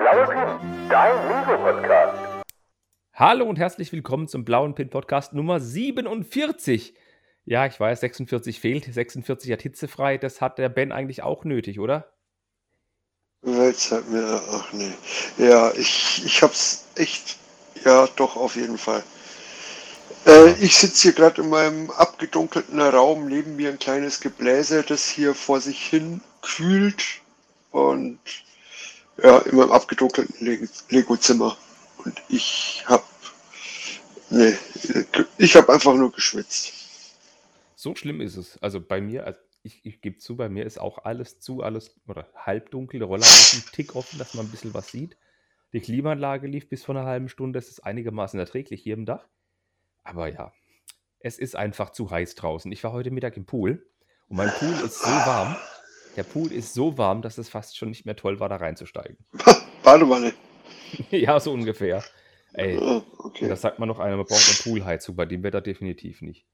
blaue Pin, dein Lego-Podcast. Hallo und herzlich willkommen zum Blauen Pin Podcast Nummer 47. Ja, ich weiß, 46 fehlt, 46 hat hitzefrei. Das hat der Ben eigentlich auch nötig, oder? Jetzt hat mir, ach nee. Ja, ich, ich hab's echt, ja, doch, auf jeden Fall. Äh, ich sitze hier gerade in meinem abgedunkelten Raum, neben mir ein kleines Gebläse, das hier vor sich hin kühlt und ja, in meinem abgedunkelten Le- Lego-Zimmer. Und ich hab, nee, ich hab einfach nur geschwitzt. So schlimm ist es. Also bei mir, also ich, ich gebe zu, bei mir ist auch alles zu, alles oder halbdunkel. Roller ist ein Tick offen, dass man ein bisschen was sieht. Die Klimaanlage lief bis vor einer halben Stunde. Es ist einigermaßen erträglich hier im Dach. Aber ja, es ist einfach zu heiß draußen. Ich war heute Mittag im Pool und mein Pool ist so warm. Der Pool ist so warm, dass es fast schon nicht mehr toll war, da reinzusteigen. Badewanne. ja, so ungefähr. Ey, und okay. das sagt man noch einer, man braucht eine Poolheizung, bei dem Wetter definitiv nicht.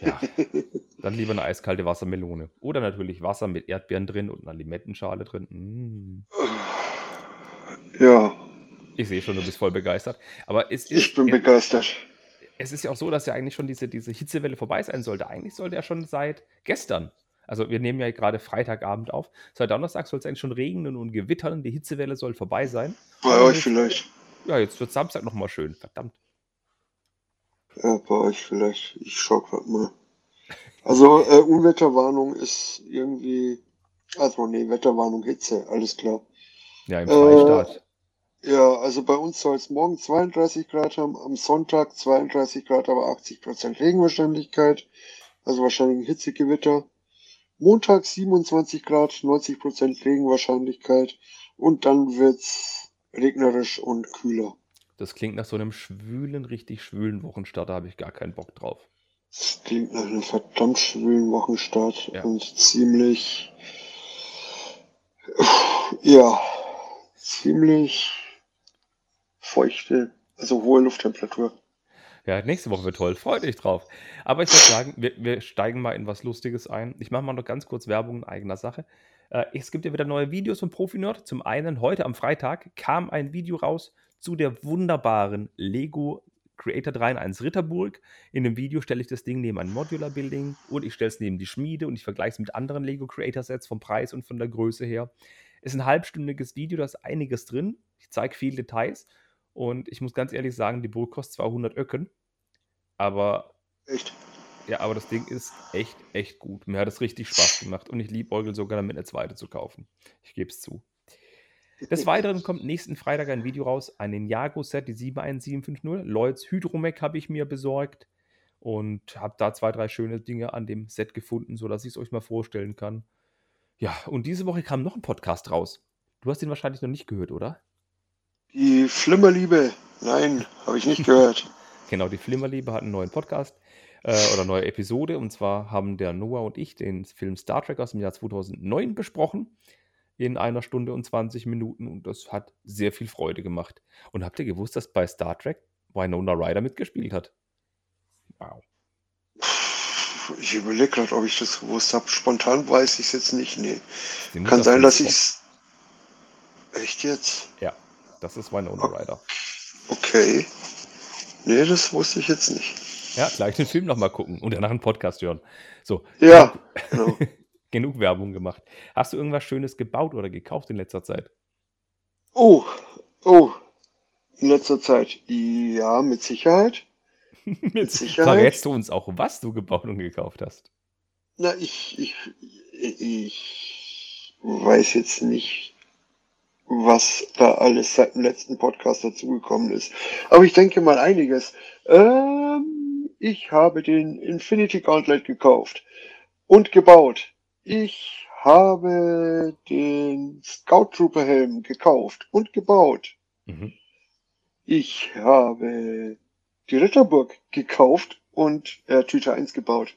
Ja, dann lieber eine eiskalte Wassermelone. Oder natürlich Wasser mit Erdbeeren drin und einer Limettenschale drin. Mm. Ja, Ich sehe schon, du bist voll begeistert. Aber es ist, ich bin begeistert. es ist ja auch so, dass ja eigentlich schon diese, diese Hitzewelle vorbei sein sollte. Eigentlich sollte ja schon seit gestern, also wir nehmen ja gerade Freitagabend auf, seit Donnerstag soll es eigentlich schon regnen und gewittern. Die Hitzewelle soll vorbei sein. Bei Aber euch jetzt- vielleicht. Ja, jetzt wird Samstag nochmal schön. Verdammt. Ja, bei euch vielleicht. Ich schau grad mal. Also, äh, Unwetterwarnung ist irgendwie. Also, nee, Wetterwarnung Hitze, alles klar. Ja, im Äh, Freistaat. Ja, also bei uns soll es morgen 32 Grad haben, am Sonntag 32 Grad, aber 80% Regenwahrscheinlichkeit. Also wahrscheinlich ein Hitzegewitter. Montag 27 Grad, 90% Regenwahrscheinlichkeit. Und dann wird's regnerisch und kühler. Das klingt nach so einem schwülen, richtig schwülen Wochenstart. Da habe ich gar keinen Bock drauf. Das klingt nach einem verdammt schwülen Wochenstart Ja. und ziemlich, ja, ziemlich feuchte, also hohe Lufttemperatur. Ja, nächste Woche wird toll. Freut euch drauf. Aber ich würde sagen, wir, wir steigen mal in was Lustiges ein. Ich mache mal noch ganz kurz Werbung in eigener Sache. Äh, es gibt ja wieder neue Videos von Profinerd. Zum einen, heute am Freitag kam ein Video raus zu der wunderbaren Lego Creator 3 in 1 Ritterburg. In dem Video stelle ich das Ding neben ein Modular Building und ich stelle es neben die Schmiede und ich vergleiche es mit anderen Lego Creator Sets vom Preis und von der Größe her. Ist ein halbstündiges Video, da ist einiges drin. Ich zeige viele Details und ich muss ganz ehrlich sagen, die Burg kostet 200 Öcken, aber Echt? ja, aber das Ding ist echt, echt gut. Mir hat es richtig Spaß gemacht und ich liebäugel sogar damit eine zweite zu kaufen. Ich gebe es zu. Des Weiteren kommt nächsten Freitag ein Video raus, ein Ninjago-Set, die 71750. Lloyds Hydromec habe ich mir besorgt und habe da zwei, drei schöne Dinge an dem Set gefunden, sodass ich es euch mal vorstellen kann. Ja, und diese Woche kam noch ein Podcast raus. Du hast den wahrscheinlich noch nicht gehört, oder? Die Flimmerliebe. Nein, habe ich nicht gehört. Genau, die Flimmerliebe hat einen neuen Podcast äh, oder neue Episode. Und zwar haben der Noah und ich den Film Star Trek aus dem Jahr 2009 besprochen. In einer Stunde und 20 Minuten. Und das hat sehr viel Freude gemacht. Und habt ihr gewusst, dass bei Star Trek Winona Ryder mitgespielt hat? Wow. Ich überlege gerade, ob ich das gewusst habe. Spontan weiß ich es jetzt nicht. Nee. Kann sein, dass ich es. Echt jetzt? Ja, das ist Winona Ryder. Okay. Nee, das wusste ich jetzt nicht. Ja, gleich den Film nochmal gucken und danach einen Podcast hören. So, Ja, genau. genug Werbung gemacht. Hast du irgendwas Schönes gebaut oder gekauft in letzter Zeit? Oh, oh. In letzter Zeit. Ja, mit Sicherheit. Mit Sicherheit. Verrätst du uns auch, was du gebaut und gekauft hast? Na, ich, ich, ich weiß jetzt nicht, was da alles seit dem letzten Podcast dazugekommen ist. Aber ich denke mal einiges. Ähm, ich habe den Infinity Gauntlet gekauft und gebaut. Ich habe den Scout Trooper Helm gekauft und gebaut. Mhm. Ich habe die Ritterburg gekauft und äh, Tüte 1 gebaut.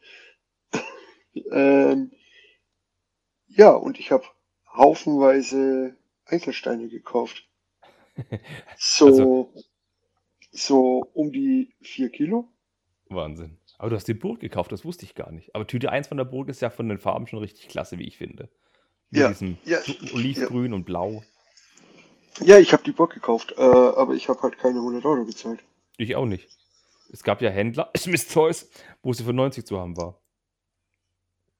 ähm, ja, und ich habe haufenweise Einzelsteine gekauft. So, Also- so um die vier Kilo. Wahnsinn. Aber du hast die Burg gekauft, das wusste ich gar nicht. Aber Tüte 1 von der Burg ist ja von den Farben schon richtig klasse, wie ich finde. Mit Ja, diesem ja, Olivgrün und Blau. Ja, ich habe die Burg gekauft, äh, aber ich habe halt keine 100 Euro bezahlt. Ich auch nicht. Es gab ja Händler, Smith Toys, wo sie für 90 zu haben war.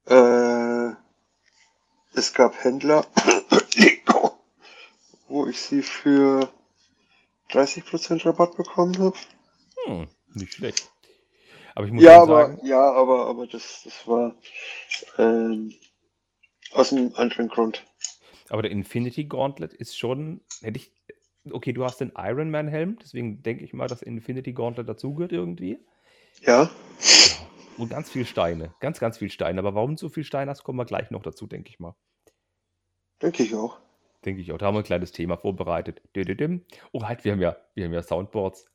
Äh, es gab Händler, wo ich sie für 30% Rabatt bekommen habe. Hm, nicht schlecht. Aber ich muss Ja, aber sagen, ja, aber aber das, das war ähm, aus einem anderen Grund. aber der Infinity Gauntlet ist schon, hätte ich, okay, du hast den Iron Man Helm, deswegen denke ich mal, dass Infinity Gauntlet dazugehört irgendwie. Ja, Und ganz viel Steine, ganz, ganz viel Steine. Aber warum so viel Steine hast, kommen wir gleich noch dazu, denke ich mal. denke ich auch. Denke ich auch. Da haben wir ein kleines Thema vorbereitet. Oh, halt, wir haben ja, wir haben ja Soundboards.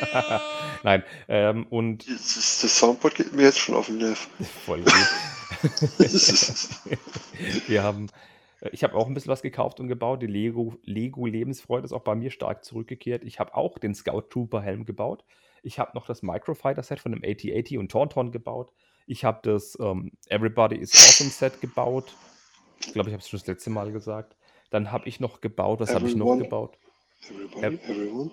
Nein, ähm, und Das, ist- das Soundboard geht mir jetzt schon auf den Nerv. voll gut. wir haben, äh, ich habe auch ein bisschen was gekauft und gebaut. Die Lego, Lego Lebensfreude ist auch bei mir stark zurückgekehrt. Ich habe auch den Scout Trooper Helm gebaut. Ich habe noch das Microfighter Set von dem AT-80 und Tauntaun gebaut. Ich habe das ähm, Everybody is Awesome Set gebaut. Ich glaube, ich habe es schon das letzte Mal gesagt. Dann habe ich noch gebaut, was habe ich noch gebaut? Everybody, everyone.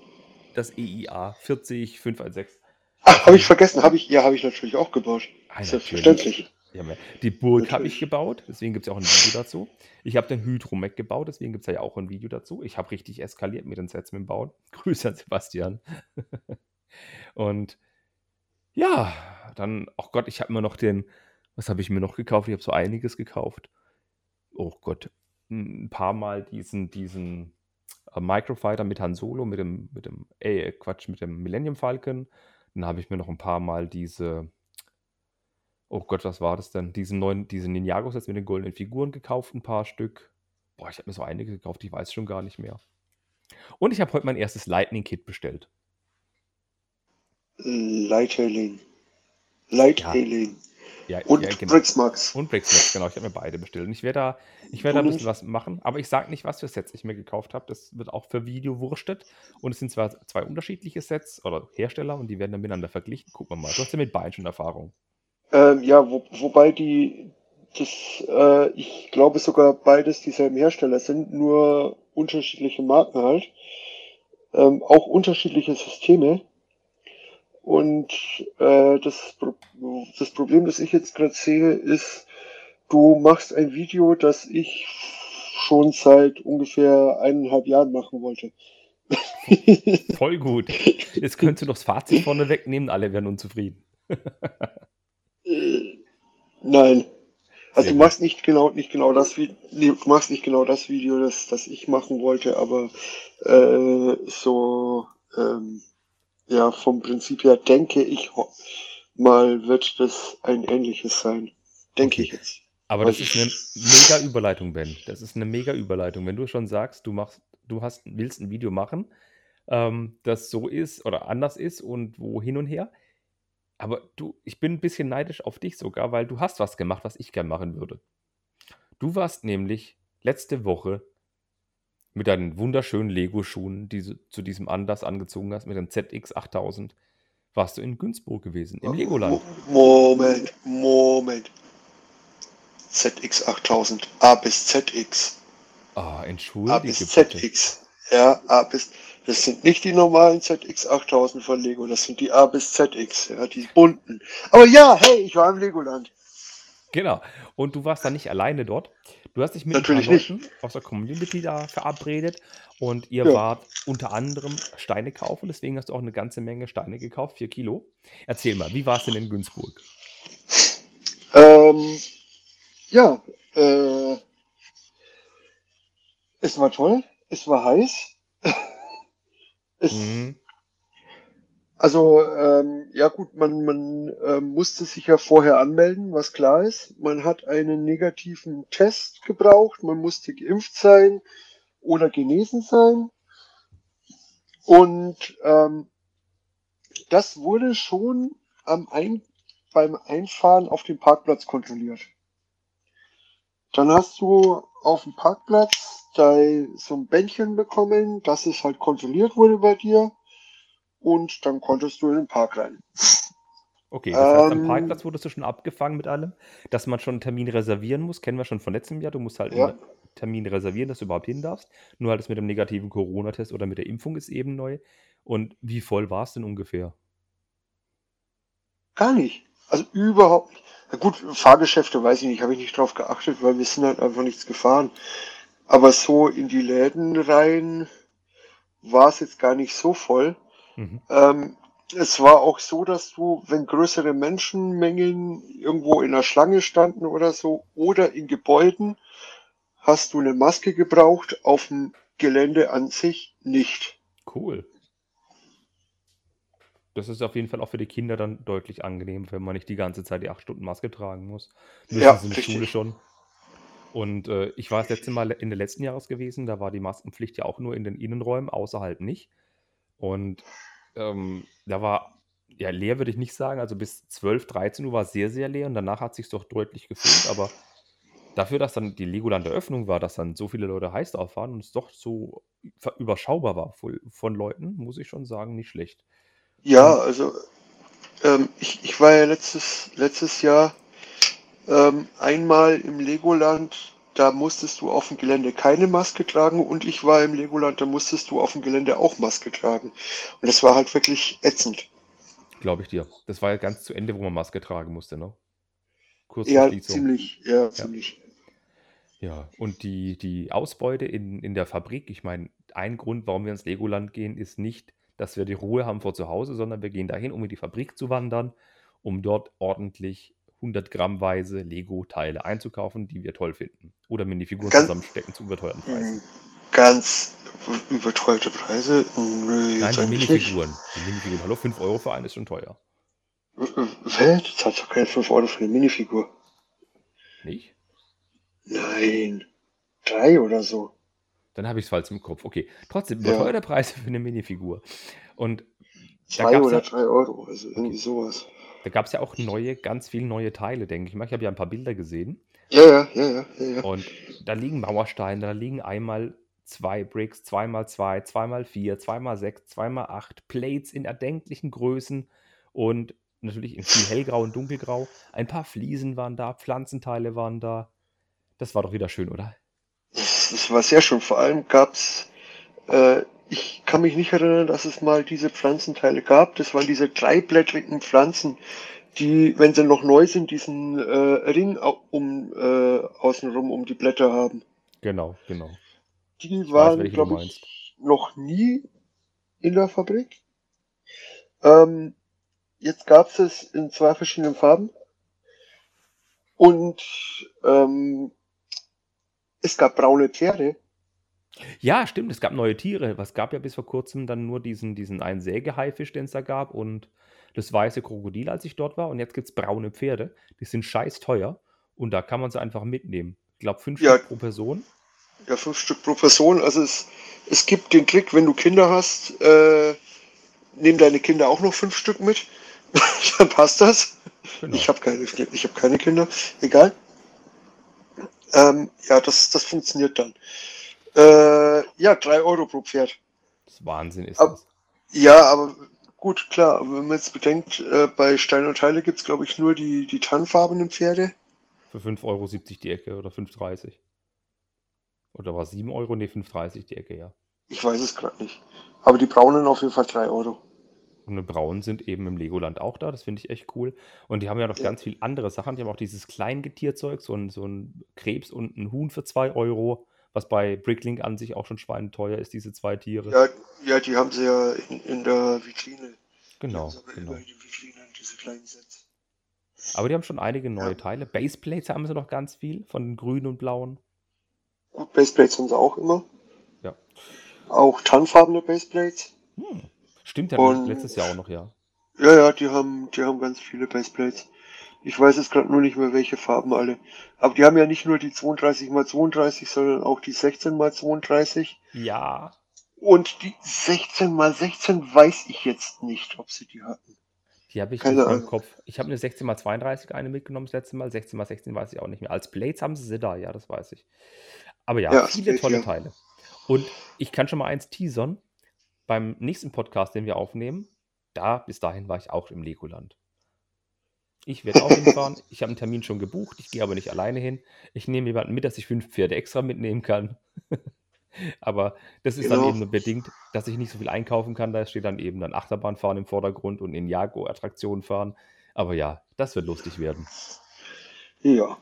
Das EIA 40516. Ach, habe ich vergessen, habe ich, ja, habe ich natürlich auch gebaut. Ah, Selbstverständlich. Ja. Die Burg habe ich gebaut, deswegen gibt es ja auch ein Video dazu. Ich habe den Hydromec gebaut, deswegen gibt es ja auch ein Video dazu. Ich habe richtig eskaliert mit den Sets mit dem Bauen. Grüße an Sebastian. Und ja, dann, oh Gott, ich habe immer noch den, was habe ich mir noch gekauft? Ich habe so einiges gekauft. Oh Gott, ein paar Mal diesen, diesen äh, Microfighter mit Han Solo, mit dem, mit dem, äh, Quatsch, mit dem Millennium Falcon. Dann habe ich mir noch ein paar Mal diese, oh Gott, was war das denn? Diesen neuen, diese Ninjago-Sets mit den goldenen Figuren gekauft, ein paar Stück. Boah, ich habe mir so einige gekauft, ich weiß schon gar nicht mehr. Und ich habe heute mein erstes Lightning-Kit bestellt. Lighthailing. Lighthailing. Ja, Und ja, genau. Brixmax. Und Brixmax, genau. Ich habe mir beide bestellt. Und ich werde da, ich werde da ein bisschen was machen, aber ich sage nicht, was für Sets ich mir gekauft habe. Das wird auch für Video wurstet. Und es sind zwar zwei unterschiedliche Sets oder Hersteller und die werden dann miteinander verglichen. Gucken wir mal. Du hast ja mit beiden schon Erfahrung. Ähm, ja, wo, wobei die, das, äh, ich glaube sogar beides dieselben Hersteller sind, nur unterschiedliche Marken halt. Ähm, auch unterschiedliche Systeme. Und äh, das, das Problem, das ich jetzt gerade sehe, ist, du machst ein Video, das ich schon seit ungefähr eineinhalb Jahren machen wollte. Voll gut. Jetzt könntest du doch das Fazit vorne wegnehmen, alle wären unzufrieden. Äh, Nein. Also du machst nicht genau, nicht genau das Video, nee, machst nicht genau das Video, das, das ich machen wollte, aber äh, so ähm, ja vom Prinzip her denke ich mal wird das ein ähnliches sein. Denke ich jetzt. Aber das Was- ist eine mega Überleitung, Ben. Das ist eine mega Überleitung. Wenn du schon sagst, du machst, du hast, willst ein Video machen, ähm, das so ist oder anders ist und wo hin und her. Aber du, ich bin ein bisschen neidisch auf dich sogar, weil du hast was gemacht, was ich gern machen würde. Du warst nämlich letzte Woche mit deinen wunderschönen Lego-Schuhen, die du zu diesem Anlass angezogen hast, mit dem ZX8000, warst du in Günzburg gewesen, im Legoland. Mo- Moment, Moment. ZX8000, A bis ZX. Ah, A entschuldige bis bitte. ZX. Ja, A bis. Das sind nicht die normalen ZX8000 von Lego, das sind die A bis ZX, ja, die bunten. Aber ja, hey, ich war im Legoland. Genau. Und du warst da nicht alleine dort. Du hast dich mit Natürlich nicht. aus der Community da verabredet und ihr Ja. wart unter anderem Steine kaufen. Deswegen hast du auch eine ganze Menge Steine gekauft, vier Kilo. Erzähl mal, wie war es denn in Günzburg? Ähm, ja, äh, es war toll, es war heiß. es, Mhm. Also, ähm, ja gut, man, man ähm, musste sich ja vorher anmelden, was klar ist. Man hat einen negativen Test gebraucht, man musste geimpft sein oder genesen sein. Und ähm, das wurde schon am Ein beim Einfahren auf dem Parkplatz kontrolliert. Dann hast du auf dem Parkplatz da so ein Bändchen bekommen, dass es halt kontrolliert wurde bei dir und dann konntest du in den Park rein. Okay, das heißt, am Ähm, Parkplatz wurdest du schon abgefangen mit allem, dass man schon einen Termin reservieren muss. Kennen wir schon von letztem Jahr. Du musst halt ja. einen Termin reservieren, dass du überhaupt hin darfst. Nur halt das mit dem negativen Corona-Test oder mit der Impfung ist eben neu. Und wie voll war es denn ungefähr? Gar nicht. Also überhaupt nicht. Na gut, Fahrgeschäfte weiß ich nicht, habe ich nicht drauf geachtet, weil wir sind halt einfach nichts gefahren. Aber so in die Läden rein war es jetzt gar nicht so voll. Mhm. Ähm, es war auch so, dass du, wenn größere Menschenmengen irgendwo in der Schlange standen oder so oder in Gebäuden, hast du eine Maske gebraucht, auf dem Gelände an sich nicht. Cool. Das ist auf jeden Fall auch für die Kinder dann deutlich angenehm, wenn man nicht die ganze Zeit die acht Stunden Maske tragen muss. Müssen Ja, sie in der Schule schon. Und äh, ich war das letzte Mal Ende letzten Jahres gewesen, da war die Maskenpflicht ja auch nur in den Innenräumen, außerhalb nicht. Und ähm, da war, ja, leer würde ich nicht sagen, also bis 12, 13 Uhr war sehr, sehr leer und danach hat sich doch deutlich gefüllt, aber dafür, dass dann die Legoland-Eröffnung war, dass dann so viele Leute heiß drauf waren und es doch so überschaubar war von, Leuten, muss ich schon sagen, nicht schlecht. Ja, also ähm, ich, ich war ja letztes, letztes Jahr ähm, einmal im Legoland, da musstest du auf dem Gelände keine Maske tragen und ich war im Legoland, da musstest du auf dem Gelände auch Maske tragen. Und das war halt wirklich ätzend. glaube ich dir. Das war ja ganz zu Ende, wo man Maske tragen musste, ne? Kurz Ja, ziemlich, ja, Ja. ziemlich. Ja, und die, die Ausbeute in, in der Fabrik, ich meine, ein Grund, warum wir ins Legoland gehen, ist nicht, dass wir die Ruhe haben vor zu Hause, sondern wir gehen dahin, um in die Fabrik zu wandern, um dort ordentlich 100 Grammweise Lego-Teile einzukaufen, die wir toll finden. Oder Minifiguren Ganz, zusammenstecken zu überteuerten Preisen. mh, ganz überteuerte Preise? Nö, Nein, die nicht. Minifiguren. Die Minifiguren. Hallo, 5 Euro für einen ist schon teuer. Hä? Du zahlst doch keine 5 Euro für eine Minifigur. Nicht? Nein, drei oder so. Dann habe ich es falsch im Kopf. Okay, trotzdem Ja, überteuerte Preise für eine Minifigur. Und zwei oder ja, drei Euro, also irgendwie okay, sowas. Da gab es ja auch neue, ganz viele neue Teile, denke ich mal. Ich habe ja ein paar Bilder gesehen. Ja, ja, ja, ja, ja. Und da liegen Mauersteine, da liegen einmal zwei Bricks, zweimal zwei, zweimal vier, zweimal sechs, zweimal acht, Plates in erdenklichen Größen und natürlich in viel hellgrau und dunkelgrau. Ein paar Fliesen waren da, Pflanzenteile waren da. Das war doch wieder schön, oder? Das, war sehr schön. Vor allem gab's, äh, ich kann mich nicht erinnern, dass es mal diese Pflanzenteile gab. Das waren diese dreiblättrigen Pflanzen, die, wenn sie noch neu sind, diesen äh, Ring um äh, außenrum um die Blätter haben. Genau, genau. Die waren, glaube ich, noch nie in der Fabrik. Ähm, jetzt gab's es in zwei verschiedenen Farben und ähm, es gab braune Pferde. Ja, stimmt, es gab neue Tiere. Es gab ja bis vor kurzem dann nur diesen, diesen einen Sägehaifisch, den es da gab und das weiße Krokodil, als ich dort war. Und jetzt gibt es braune Pferde. Die sind scheiß teuer und da kann man sie einfach mitnehmen. Ich glaube, fünf Ja, Stück pro Person. Ja, fünf Stück pro Person. Also es, es gibt den Trick, wenn du Kinder hast, äh, nimm deine Kinder auch noch fünf Stück mit. Dann passt das. Ich Genau. habe keine, ich habe keine Kinder. Egal. Ähm, ja, das, das funktioniert dann. Äh, ja, drei Euro pro Pferd. Das Wahnsinn ist Ab, das. ja, aber gut, klar. Wenn man jetzt bedenkt, äh, bei Stein und Teile gibt's glaube ich, nur die, die tannfarbenen Pferde. Für 5,70 Euro die Ecke oder 5,30. Oder war es 7 Euro? Ne, 5,30 die Ecke, ja. Ich weiß es gerade nicht. Aber die braunen auf jeden Fall drei Euro. Und die Braunen sind eben im Legoland auch da, das finde ich echt cool. Und die haben ja noch Ja. ganz viel andere Sachen. Die haben auch dieses Kleingetierzeug, so ein, so ein Krebs und ein Huhn für 2 Euro, was bei Bricklink an sich auch schon schweineteuer ist, diese zwei Tiere. Ja, ja, die haben sie ja in, in der Vitrine. Genau, genau. Vitrinen, diese kleinen Sets. Aber die haben schon einige neue Ja. Teile. Baseplates haben sie noch ganz viel, von den grünen und blauen. Gut, Baseplates haben sie auch immer. Ja. Auch tannfarbene Baseplates. Hm. Stimmt, ja, Und letztes Jahr auch noch, ja. ja, ja, die haben, die haben ganz viele Baseplates. Ich weiß jetzt gerade nur nicht mehr, welche Farben alle. Aber die haben ja nicht nur die 32 x 32, sondern auch die 16 x 32. Ja, Und die 16 x 16 weiß ich jetzt nicht, ob sie die hatten. die habe ich Keine nicht im. Kopf. Ich habe eine 16x32 eine mitgenommen das letzte Mal. 16x16 weiß ich auch nicht mehr. Als Plates haben sie sie da, ja, das weiß ich. Aber ja, Ja, viele Split, tolle ja. Teile. Und ich kann schon mal eins teasern. Beim nächsten Podcast, den wir aufnehmen, da bis dahin war ich auch im Legoland. Ich werde auch hinfahren. Ich habe einen Termin schon gebucht. Ich gehe aber nicht alleine hin. Ich nehme jemanden mit, dass ich fünf Pferde extra mitnehmen kann. aber das ist dann Genau. eben nur bedingt, dass ich nicht so viel einkaufen kann. Da steht dann eben dann Achterbahnfahren im Vordergrund und in Jago-Attraktionen fahren. Aber ja, das wird lustig werden. Ja.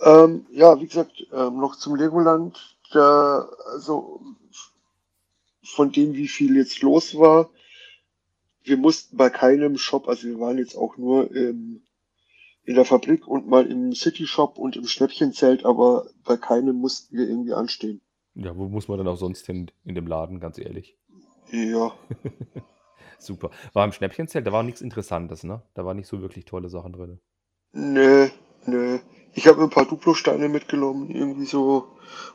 Ähm, ja, wie gesagt, ähm, noch zum Legoland. Da, also von dem, wie viel jetzt los war, wir mussten bei keinem Shop, also wir waren jetzt auch nur im, in der Fabrik und mal im City Shop und im Schnäppchenzelt, aber bei keinem mussten wir irgendwie anstehen. Ja, wo muss man dann auch sonst hin in dem Laden, ganz ehrlich? Ja, Super. War im Schnäppchenzelt, da war nichts Interessantes, ne? Da waren nicht so wirklich tolle Sachen drin. nö, nö. Ich habe ein paar Duplo-Steine mitgenommen, irgendwie so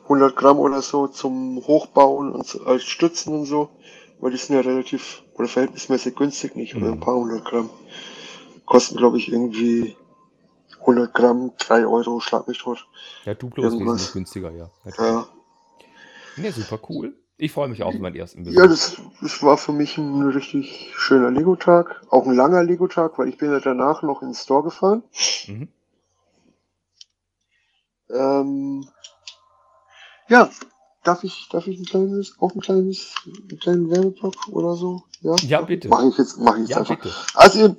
100 Gramm oder so zum Hochbauen und als Stützen und so, weil die sind ja relativ oder verhältnismäßig günstig, nicht? Oder Mhm. ein paar hundert Gramm. Kosten, glaube ich, irgendwie 100 Gramm, 3 Euro, schlag mich tot. Ja, Duplo ist Irgendwas. wesentlich günstiger, ja. natürlich. Ja, Ne, super cool. Ich freue mich auf meinen ersten Besuch. ja das, das war für mich ein richtig schöner Lego-Tag. Auch ein langer Lego-Tag, weil ich bin ja danach noch ins Store gefahren. Mhm. Ähm, ja, darf ich, darf ich ein kleines, auch ein kleines, einen kleinen Werbeblock oder so? Ja, Ja, bitte. Mache ich jetzt, mache ich jetzt Ja, einfach. bitte. Also im,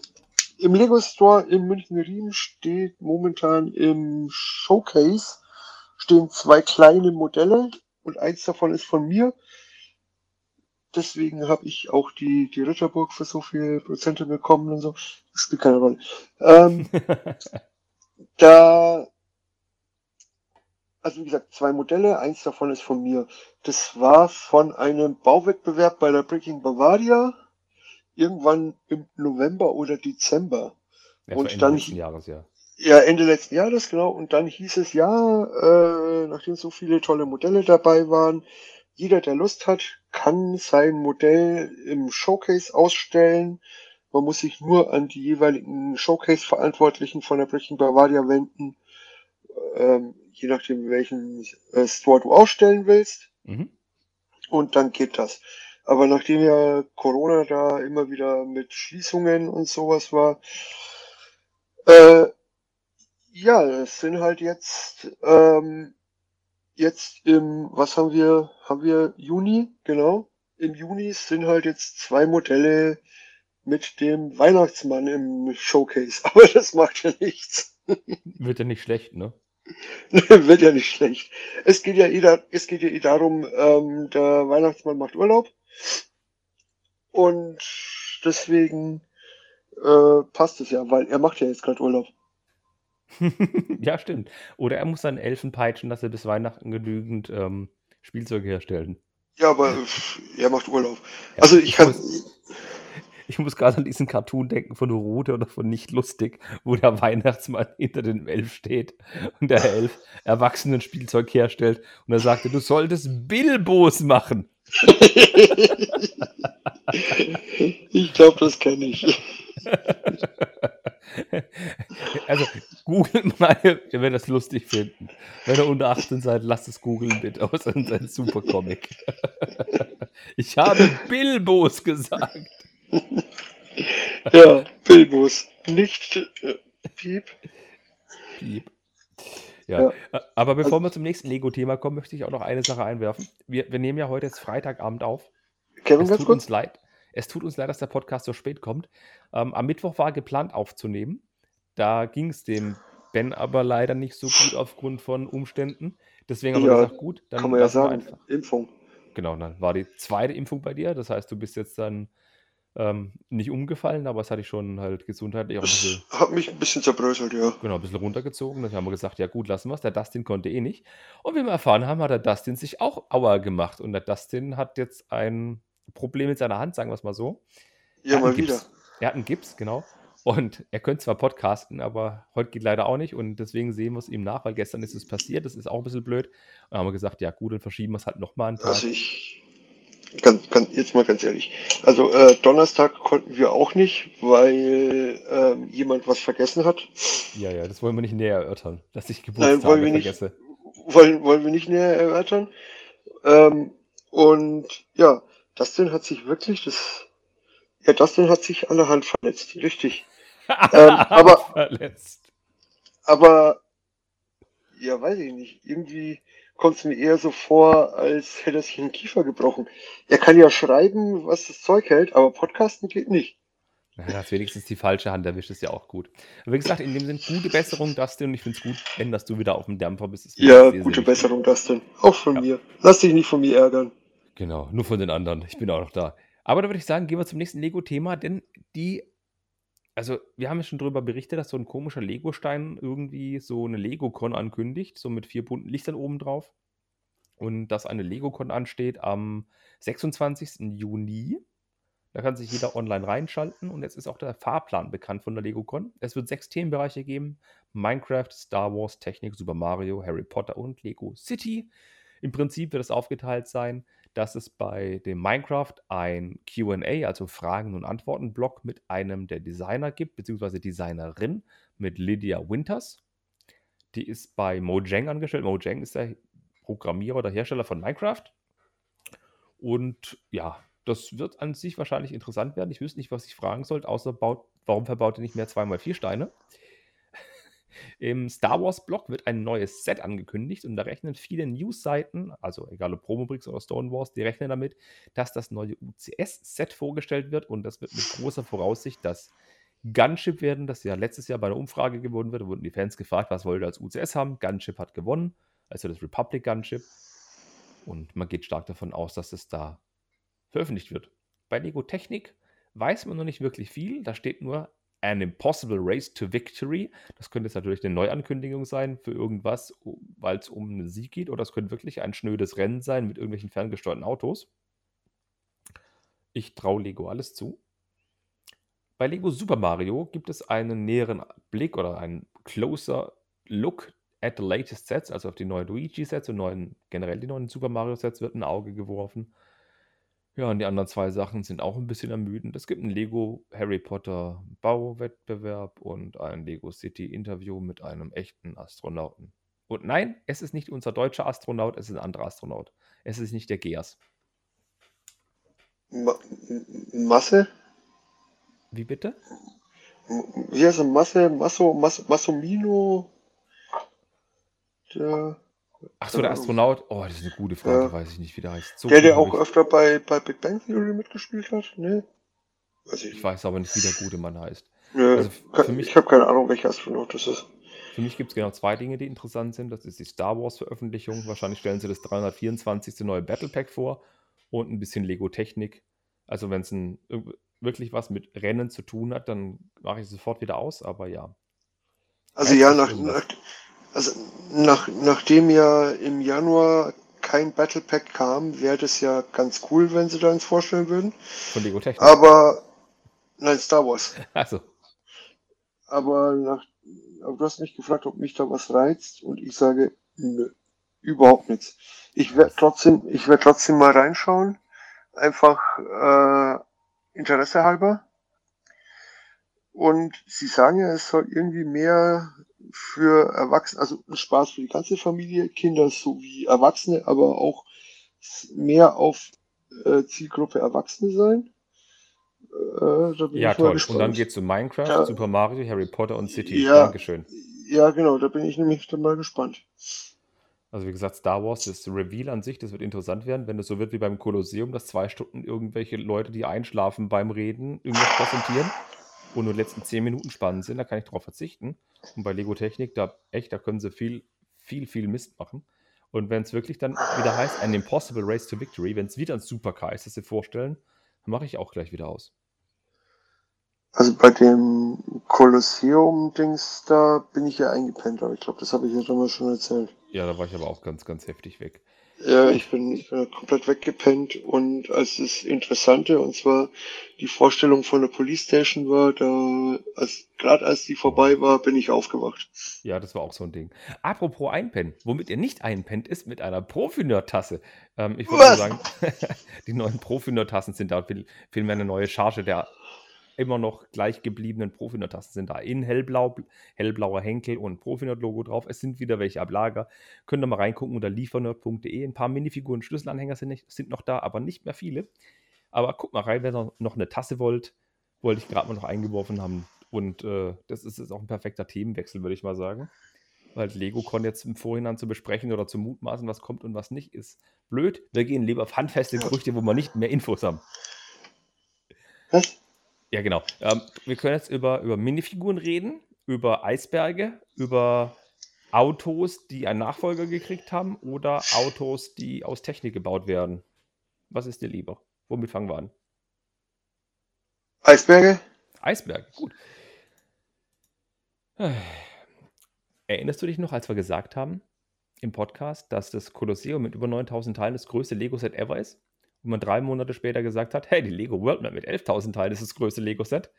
im Lego Store in München-Riem steht momentan im Showcase stehen zwei kleine Modelle und eins davon ist von mir. Deswegen habe ich auch die, die Ritterburg für so viele Prozente bekommen und so. Das spielt keine Rolle. Ähm, da, also wie gesagt, zwei Modelle, eins davon ist von mir. Das war von einem Bauwettbewerb bei der Breaking Bavaria irgendwann im November oder Dezember. Ja, Und Ende dann- letzten Jahres, ja. Ja, Ende letzten Jahres, genau. Und dann hieß es ja, äh, nachdem so viele tolle Modelle dabei waren, jeder, der Lust hat, kann sein Modell im Showcase ausstellen. Man muss sich nur an die jeweiligen Showcase-Verantwortlichen von der Breaking Bavaria wenden, ähm, je nachdem, welchen äh, Store du ausstellen willst. Mhm. Und dann geht das. Aber nachdem ja Corona da immer wieder mit Schließungen und sowas war, äh, ja, es sind halt jetzt, ähm, jetzt im, was haben wir, haben wir Juni, genau. Im Juni sind halt jetzt zwei Modelle mit dem Weihnachtsmann im Showcase. Aber das macht ja nichts. Wird ja nicht schlecht, ne? Wird ja nicht schlecht. Es geht ja eh, es geht ja eh darum, ähm, der Weihnachtsmann macht Urlaub. Und deswegen äh, passt es ja, weil er macht ja jetzt gerade Urlaub. ja, stimmt. Oder er muss seinen Elfen peitschen, dass er bis Weihnachten genügend ähm, Spielzeuge herstellen. Ja, aber äh, er macht Urlaub. Ja, Also ich kann. Muss, ich muss gerade an diesen Cartoon denken von Rute oder von Nicht Lustig, wo der Weihnachtsmann hinter dem Elf steht und der Elf Erwachsenen Spielzeug herstellt und er sagte, du solltest Bilbos machen. Ich glaube, das kenne ich. Also googelt mal, ihr werdet das lustig finden. Wenn ihr unter 18 seid, lasst es googeln bitte aus. Das ist ein super Comic. Ich habe Bilbos gesagt. Ja, Bilbos. Nicht äh, Piep. Piep. Ja. Ja. aber bevor wir zum nächsten Lego-Thema kommen, möchte ich auch noch eine Sache einwerfen. Wir, wir nehmen ja heute jetzt Freitagabend auf. Kevin, Es ganz tut kurz. uns leid. Es tut uns leid, dass der Podcast so spät kommt. Ähm, am Mittwoch war geplant aufzunehmen. Da ging es dem Ben aber leider nicht so gut aufgrund von Umständen. Deswegen haben wir Ja, gesagt, gut, dann Kann man ja wir sagen. einfach. Impfung. Genau, dann war die zweite Impfung bei dir. Das heißt, du bist jetzt dann ähm, nicht umgefallen, aber es hatte ich schon halt gesundheitlich auch ein bisschen, Das hat mich ein bisschen zerbröselt, ja. genau, ein bisschen runtergezogen. Dann haben wir gesagt, ja gut, lassen wir es. Der Dustin konnte eh nicht. Und wie wir erfahren haben, hat der Dustin sich auch Aua gemacht. Und der Dustin hat jetzt ein Problem mit seiner Hand, sagen wir es mal so. Ja, Er hat mal einen wieder. Gips. Er hat einen Gips, genau. Und er könnte zwar podcasten, aber heute geht leider auch nicht. Und deswegen sehen wir es ihm nach, weil gestern ist es passiert. Das ist auch ein bisschen blöd. Und dann haben wir gesagt, ja gut, dann verschieben wir es halt nochmal einen Tag. Also ich, ganz, ganz, jetzt mal ganz ehrlich. Also äh, Donnerstag konnten wir auch nicht, weil ähm, jemand was vergessen hat. ja, ja, das wollen wir nicht näher erörtern, dass ich Nein, Geburtstage wollen wir nicht. vergesse. Wollen, wollen wir nicht näher erörtern. Ähm, und ja, Dustin hat sich wirklich das. Ja, Dustin hat sich an der Hand verletzt, richtig. Ähm, aber- Verletzt. Aber, ja, weiß ich nicht. Irgendwie kommt es mir eher so vor, als hätte er sich den Kiefer gebrochen. Er kann ja schreiben, was das Zeug hält, aber Podcasten geht nicht. Hast wenigstens die falsche Hand erwischt, ist ja auch gut. Aber wie gesagt, in dem Sinn, gute Besserung, Dustin, und ich finde es gut, wenn dass du wieder auf dem Dampfer bist. Ja, sehr, sehr gute wichtig. Besserung, Dustin. Auch von Ja. mir. Lass dich nicht von mir ärgern. Genau, nur von den anderen. Ich bin auch noch da. Aber da würde ich sagen, gehen wir zum nächsten Lego-Thema, denn die, also wir haben ja schon darüber berichtet, dass so ein komischer Lego-Stein irgendwie so eine Lego-Con ankündigt, so mit vier bunten Lichtern oben drauf. Und dass eine Lego-Con ansteht am 26. Juni. Da kann sich jeder online reinschalten und jetzt ist auch der Fahrplan bekannt von der LegoCon. Es wird sechs Themenbereiche geben: Minecraft, Star Wars, Technik, Super Mario, Harry Potter und Lego City. Im Prinzip wird es aufgeteilt sein, dass es bei dem Minecraft ein QA, also Fragen- und Antworten-Block mit einem der Designer gibt, beziehungsweise Designerin mit Lydia Winters. Die ist bei Mojang angestellt. Mojang ist der Programmierer oder Hersteller von Minecraft. Und ja, das wird an sich wahrscheinlich interessant werden. Ich wüsste nicht, was ich fragen sollte, außer baut, warum verbaut ihr nicht mehr 2x4 Steine? Im Star Wars Blog wird ein neues Set angekündigt und da rechnen viele News-Seiten, also egal ob Promobricks oder Stone Wars, die rechnen damit, dass das neue UCS-Set vorgestellt wird und das wird mit großer Voraussicht das Gunship werden, das ja letztes Jahr bei einer Umfrage gewonnen wird. Da wurden die Fans gefragt, was wollt ihr als UCS haben? Gunship hat gewonnen, also das Republic Gunship. Und man geht stark davon aus, dass es da veröffentlicht wird. Bei Lego Technik weiß man noch nicht wirklich viel. Da steht nur An Impossible Race to Victory. Das könnte jetzt natürlich eine Neuankündigung sein für irgendwas, weil es um einen Sieg geht. Oder es könnte wirklich ein schnödes Rennen sein mit irgendwelchen ferngesteuerten Autos. Ich traue Lego alles zu. Bei Lego Super Mario gibt es einen näheren Blick oder einen closer Look at the latest Sets, also auf die neuen Luigi-Sets und neuen, generell die neuen Super Mario-Sets wird ein Auge geworfen. Ja, und die anderen zwei Sachen sind auch ein bisschen ermüdend. Es gibt ein Lego Harry Potter Bauwettbewerb und ein Lego City Interview mit einem echten Astronauten. Und nein, es ist nicht unser deutscher Astronaut, es ist ein anderer Astronaut. Es ist nicht der Geas. Ma M- Masse? Wie bitte? M- Wie heißt er? Masse? Masso? Mas Massomino? Der, Achso, der Keine Ahnung. Astronaut. Oh, das ist eine gute Frage, Ja. weiß ich nicht, wie der heißt. So der, der auch ich, öfter bei, bei Big Bang Theory mitgespielt hat? Ne? Weiß ich ich weiß aber nicht, wie der gute Mann heißt. Ja, also für mich- ich habe keine Ahnung, welcher Astronaut das ist. Für mich gibt es genau zwei Dinge, die interessant sind. Das ist die Star Wars-Veröffentlichung. Wahrscheinlich stellen sie das 324. neue Battle Pack vor und ein bisschen Lego-Technik. Also, wenn es wirklich was mit Rennen zu tun hat, dann mache ich es sofort wieder aus. Aber ja, Also ja, nach, nach, also nach, nachdem ja im Januar kein Battle Pack kam, wäre das ja ganz cool, wenn sie da eins vorstellen würden. von Lego-Technik. Aber nein, Star Wars. Also, Aber, nach, aber du hast mich gefragt, ob mich da was reizt und ich sage, nö, überhaupt nichts. Ich werde trotzdem, ich werde trotzdem mal reinschauen, einfach äh, Interesse halber. Und sie sagen ja, es soll irgendwie mehr für Erwachsene, also ein Spaß für die ganze Familie, Kinder sowie Erwachsene, aber auch mehr auf äh, Zielgruppe Erwachsene sein. Äh, ja, toll. Und dann geht es um Minecraft, Ja. Super Mario, Harry Potter und City. Ja. Dankeschön. Ja, genau, da bin ich nämlich dann mal gespannt. Also wie gesagt, Star Wars, das Reveal an sich, das wird interessant werden, wenn es so wird wie beim Kolosseum, dass zwei Stunden irgendwelche Leute, die einschlafen beim Reden, irgendwas präsentieren und nur die letzten zehn Minuten spannend sind, da kann ich drauf verzichten. Und bei Lego Technik, da echt, da können sie viel, viel, viel Mist machen. Und wenn es wirklich dann wieder heißt, ein Impossible Race to Victory, wenn es wieder ein Supercar ist, das sie vorstellen, dann mache ich auch gleich wieder aus. Also bei dem Kolosseum-Dings, da bin ich ja eingepennt, aber ich glaube, das habe ich ja damals schon erzählt. Ja, da war ich aber auch ganz, ganz heftig weg. Ja, ich bin, ich bin komplett weggepennt und als das Interessante, und zwar die Vorstellung von der Police Station war, da, als, gerade als die vorbei war, bin ich aufgewacht. Ja, das war auch so ein Ding. Apropos einpennen, womit ihr nicht einpennt, ist mit einer Profineur-Tasse. Ähm, ich würde sagen, die neuen Profineur-Tassen sind da, viel- vielmehr eine neue Charge der immer noch gleich gebliebenen Profineur-Tassen sind da. In hellblau, hellblauer Henkel und Profineur-Logo drauf. Es sind wieder welche ab Lager. Könnt ihr mal reingucken unter liefernerd.de. Ein paar Minifiguren, Schlüsselanhänger sind, nicht, sind noch da, aber nicht mehr viele. Aber guckt mal rein, wenn ihr noch eine Tasse wollt. Wollte ich gerade mal noch eingeworfen haben. Und äh, das ist jetzt auch ein perfekter Themenwechsel, würde ich mal sagen. Weil LegoCon jetzt im Vorhinein zu besprechen oder zu mutmaßen, was kommt und was nicht, ist blöd. Wir gehen lieber auf handfeste Gerüchte, wo wir nicht mehr Infos haben. Was? Ja, genau. Ähm, wir können jetzt über, über Minifiguren reden, über Eisberge, über Autos, die einen Nachfolger gekriegt haben oder Autos, die aus Technik gebaut werden. Was ist dir lieber? Womit fangen wir an? Eisberge? Eisberge, gut. Erinnerst du dich noch, als wir gesagt haben im Podcast, dass das Kolosseum mit über 9000 Teilen das größte Lego-Set ever ist? Und man drei Monate später gesagt hat, hey, die Lego World Map mit 11.000 Teilen ist das größte Lego-Set.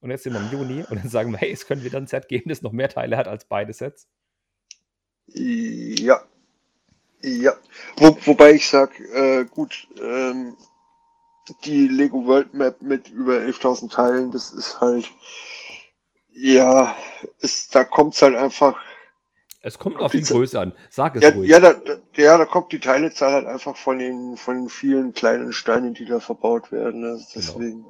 Und jetzt sind wir im Juni und dann sagen wir, hey, es könnte wieder ein Set geben, das noch mehr Teile hat als beide Sets. Ja. Ja. Wo, wobei ich sage, äh, gut, ähm, die Lego World Map mit über 11.000 Teilen, das ist halt, ja, ist, da kommt es halt einfach. Es kommt auf die Größe an. Sag es Ja, ruhig. ja, da, da- ja, da kommt die Teilezahl halt einfach von den, von den vielen kleinen Steinen, die da verbaut werden. Also deswegen.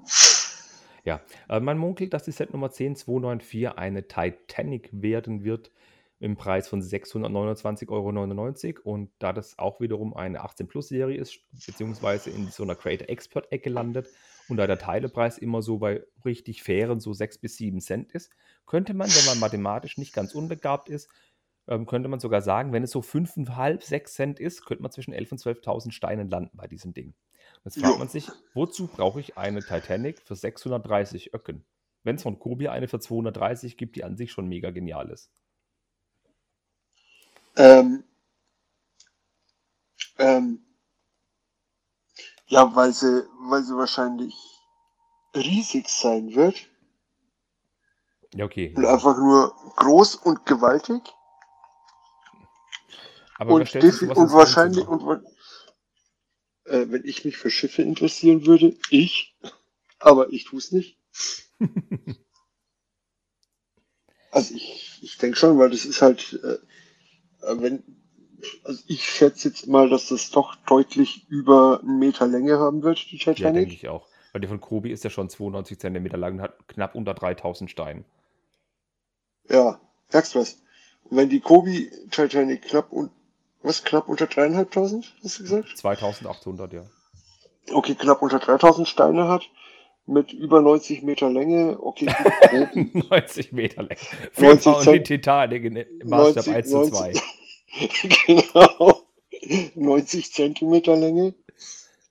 Ja, äh, man munkelt, dass die Set Nummer 10294 eine Titanic werden wird im Preis von 629,99 Euro. Und da das auch wiederum eine 18-Plus-Serie ist, beziehungsweise in so einer Creator Expert-Ecke landet und da der Teilepreis immer so bei richtig fairen so 6 bis 7 Cent ist, könnte man, wenn man mathematisch nicht ganz unbegabt ist, ähm, könnte man sogar sagen, wenn es so 5,5, 6 Cent ist, könnte man zwischen 11.000 und 12.000 Steinen landen bei diesem Ding. Jetzt fragt Jo. man sich, wozu brauche ich eine Titanic für 630 Öcken? Wenn es von Kobi eine für 230 gibt, die an sich schon mega genial ist. Ähm, ähm, ja, weil sie, weil sie wahrscheinlich riesig sein wird Ja, okay. und einfach nur groß und gewaltig Aber und, defi- sowas und wahrscheinlich und äh, wenn ich mich für Schiffe interessieren würde, ich, aber ich tue es nicht. Also ich, ich denke schon, weil das ist halt, äh, äh, wenn, also ich schätze jetzt mal, dass das doch deutlich über einen Meter Länge haben wird, die Ja, denke Titanic. ich auch. Weil der von Kobi ist ja schon 92 Zentimeter lang und hat knapp unter 3000 Steinen. Ja, sagst du was. Und wenn die Kobi Titanic knapp und was knapp unter dreieinhalbtausend, hast du gesagt? 2800, ja. Okay, knapp unter 3000 Steine hat, mit über 90 Meter Länge, okay, gut, grob. 90 Meter lang. 90 Viermal und die Cent- Titanic in im Maßstab 90 1 zu 2. genau. 90 Zentimeter Länge.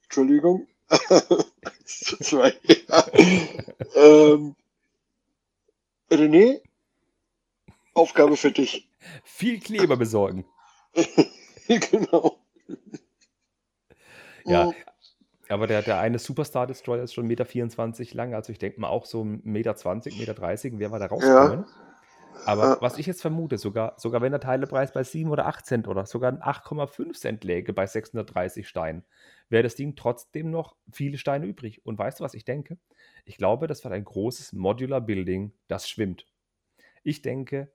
Entschuldigung. 1 zu 2. Ja. ähm, René, Aufgabe für dich. Viel Kleber besorgen. genau. Ja, aber der, der eine Superstar Destroyer ist schon 1,24 Meter lang, also ich denke mal auch so 1,20 Meter, 1,30 Meter wäre wir da rauskommen. Aber Ja. was ich jetzt vermute, sogar, sogar wenn der Teilepreis bei 7 oder 8 Cent oder sogar 8,5 Cent läge bei 630 Steinen, wäre das Ding trotzdem noch viele Steine übrig. Und weißt du, was ich denke? Ich glaube, das wird ein großes Modular Building, das schwimmt. Ich denke,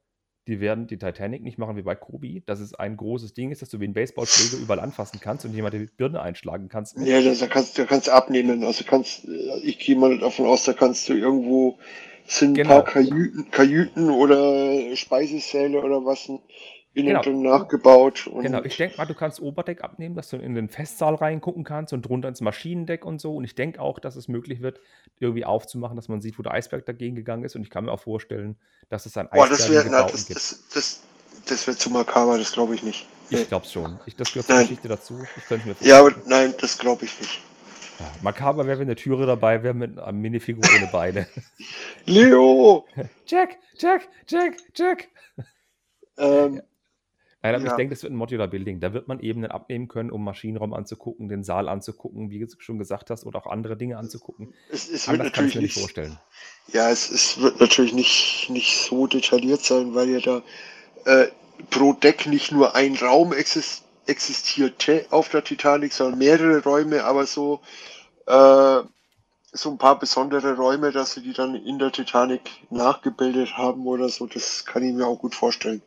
die werden die Titanic nicht machen wie bei Kobi, dass es ein großes Ding ist, dass du wie ein Baseballschläger überall anfassen kannst und jemand die Birne einschlagen kannst. Ja, da, da kannst da kannst du abnehmen. Also kannst, äh, ich gehe mal davon aus, da kannst du irgendwo sind ein Genau. paar Kajüten, Kajüten oder Speisesäle oder was innen Genau. nachgebaut. Und Genau, ich denke mal, du kannst Oberdeck abnehmen, dass du in den Festsaal reingucken kannst und drunter ins Maschinendeck und so. Und ich denke auch, dass es möglich wird, irgendwie aufzumachen, dass man sieht, wo der Eisberg dagegen gegangen ist. Und ich kann mir auch vorstellen, dass es ein boah, das Eisberg wäre das, das, das, das wär zu makaber, das glaube ich nicht. Ich glaube schon. Ich, das gehört zur. Geschichte dazu. Ja, aber nein, das glaube ich nicht. Ja, makaber wäre, wenn eine Türe dabei wäre mit einer Minifigur ohne Beine. Leo! Jack, Jack, Jack, Jack. Ähm, Nein, aber ich Ja. denke, das wird ein Modular Building. Da wird man Ebenen abnehmen können, um Maschinenraum anzugucken, den Saal anzugucken, wie du schon gesagt hast, oder auch andere Dinge anzugucken. es, es Anders kann ich mir nicht nicht, vorstellen. ja, es, es wird natürlich nicht, nicht so detailliert sein, weil ja da äh, pro Deck nicht nur ein Raum exist existierte auf der Titanic, sondern mehrere Räume, aber so, äh, so ein paar besondere Räume, dass sie die dann in der Titanic nachgebildet haben oder so, das kann ich mir auch gut vorstellen.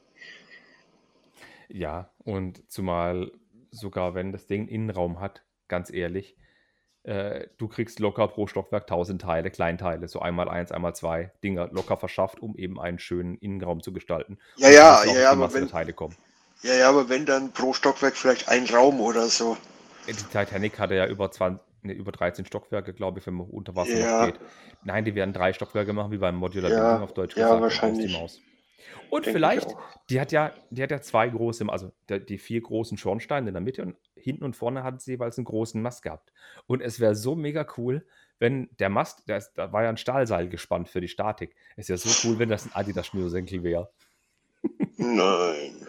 Ja, und zumal sogar wenn das Ding einen Innenraum hat, ganz ehrlich, Äh, du kriegst locker pro Stockwerk 1000 Teile, Kleinteile, so einmal eins, einmal zwei Dinger locker verschafft, um eben einen schönen Innenraum zu gestalten. Ja, ja, ja, ja, aber wenn, Teile kommen. ja, ja, aber wenn dann pro Stockwerk vielleicht ein Raum oder so. Die Titanic hatte ja über, 20, ne, über 13 Stockwerke, glaube ich, wenn man unter Wasser Ja. geht. Nein, die werden drei Stockwerke machen, wie beim Modular Ja, Building auf Deutsch ja, gesagt. wahrscheinlich. Die Maus. Und Denke ich vielleicht, die hat ja, die hat ja zwei große, also der, die vier großen Schornsteine in der Mitte und hinten und vorne hat sie jeweils einen großen Mast gehabt. Und es wäre so mega cool, wenn der Mast, da, ist, da war ja ein Stahlseil gespannt für die Statik. Es wäre so cool, wenn das ein Adidas-Schnürsenkel wäre. Nein.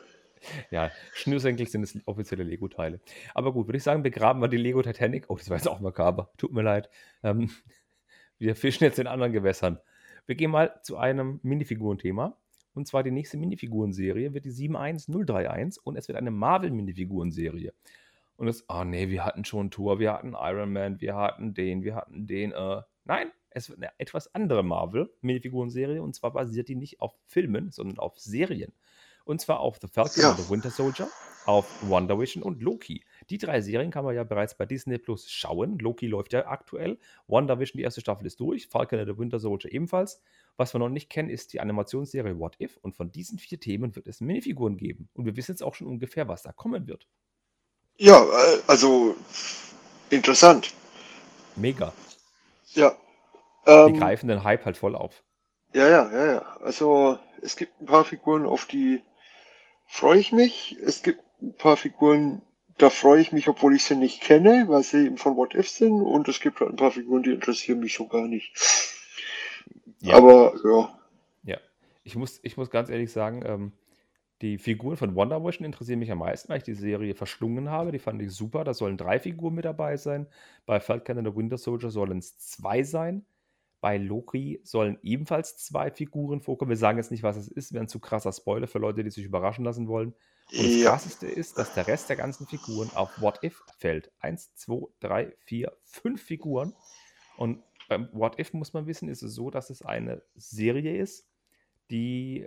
Ja, Schnürsenkel sind das offizielle Lego-Teile. Aber gut, würde ich sagen, begraben wir die Lego Titanic. Oh, das war jetzt auch makaber. Tut mir leid. Ähm, wir fischen jetzt in anderen Gewässern. Wir gehen mal zu einem Minifigurenthema. Und zwar die nächste Minifigurenserie wird die 71031 und es wird eine Marvel-Minifigurenserie. Und das, oh nee, wir hatten schon Tour, wir hatten Iron Man, wir hatten den, wir hatten den. Äh, nein, es wird eine etwas andere Marvel-Minifigurenserie und zwar basiert die nicht auf Filmen, sondern auf Serien. Und zwar auf The Falcon Ja. and the Winter Soldier, auf Wonder Vision und Loki. Die drei Serien kann man ja bereits bei Disney Plus schauen. Loki läuft ja aktuell. Wonder Vision, die erste Staffel ist durch. Falcon and the Winter Soldier ebenfalls. Was wir noch nicht kennen, ist die Animationsserie What If. Und von diesen vier Themen wird es Minifiguren geben. Und wir wissen jetzt auch schon ungefähr, was da kommen wird. Ja, äh, also interessant. Mega. Ja. Die Ähm, greifen den Hype halt voll auf. ja, ja, ja, ja. Also es gibt ein paar Figuren, auf die freue ich mich. Es gibt ein paar Figuren, da freue ich mich, obwohl ich sie nicht kenne, weil sie eben von What If sind. Und es gibt halt ein paar Figuren, die interessieren mich so gar nicht. Ja. Aber ja, Ja, ich muss, ich muss ganz ehrlich sagen, ähm, die Figuren von Wonder Vision interessieren mich am meisten, weil ich die Serie verschlungen habe. Die fand ich super. Da sollen drei Figuren mit dabei sein. Bei Falcon and the Winter Soldier sollen es zwei sein. Bei Loki sollen ebenfalls zwei Figuren vorkommen. Wir sagen jetzt nicht, was es ist. Wäre ein zu krasser Spoiler für Leute, die sich überraschen lassen wollen. Und das ja, Krasseste ist, dass der Rest der ganzen Figuren auf What If fällt. Eins, zwei, drei, vier, fünf Figuren. Und beim What If muss man wissen, ist es so, dass es eine Serie ist, die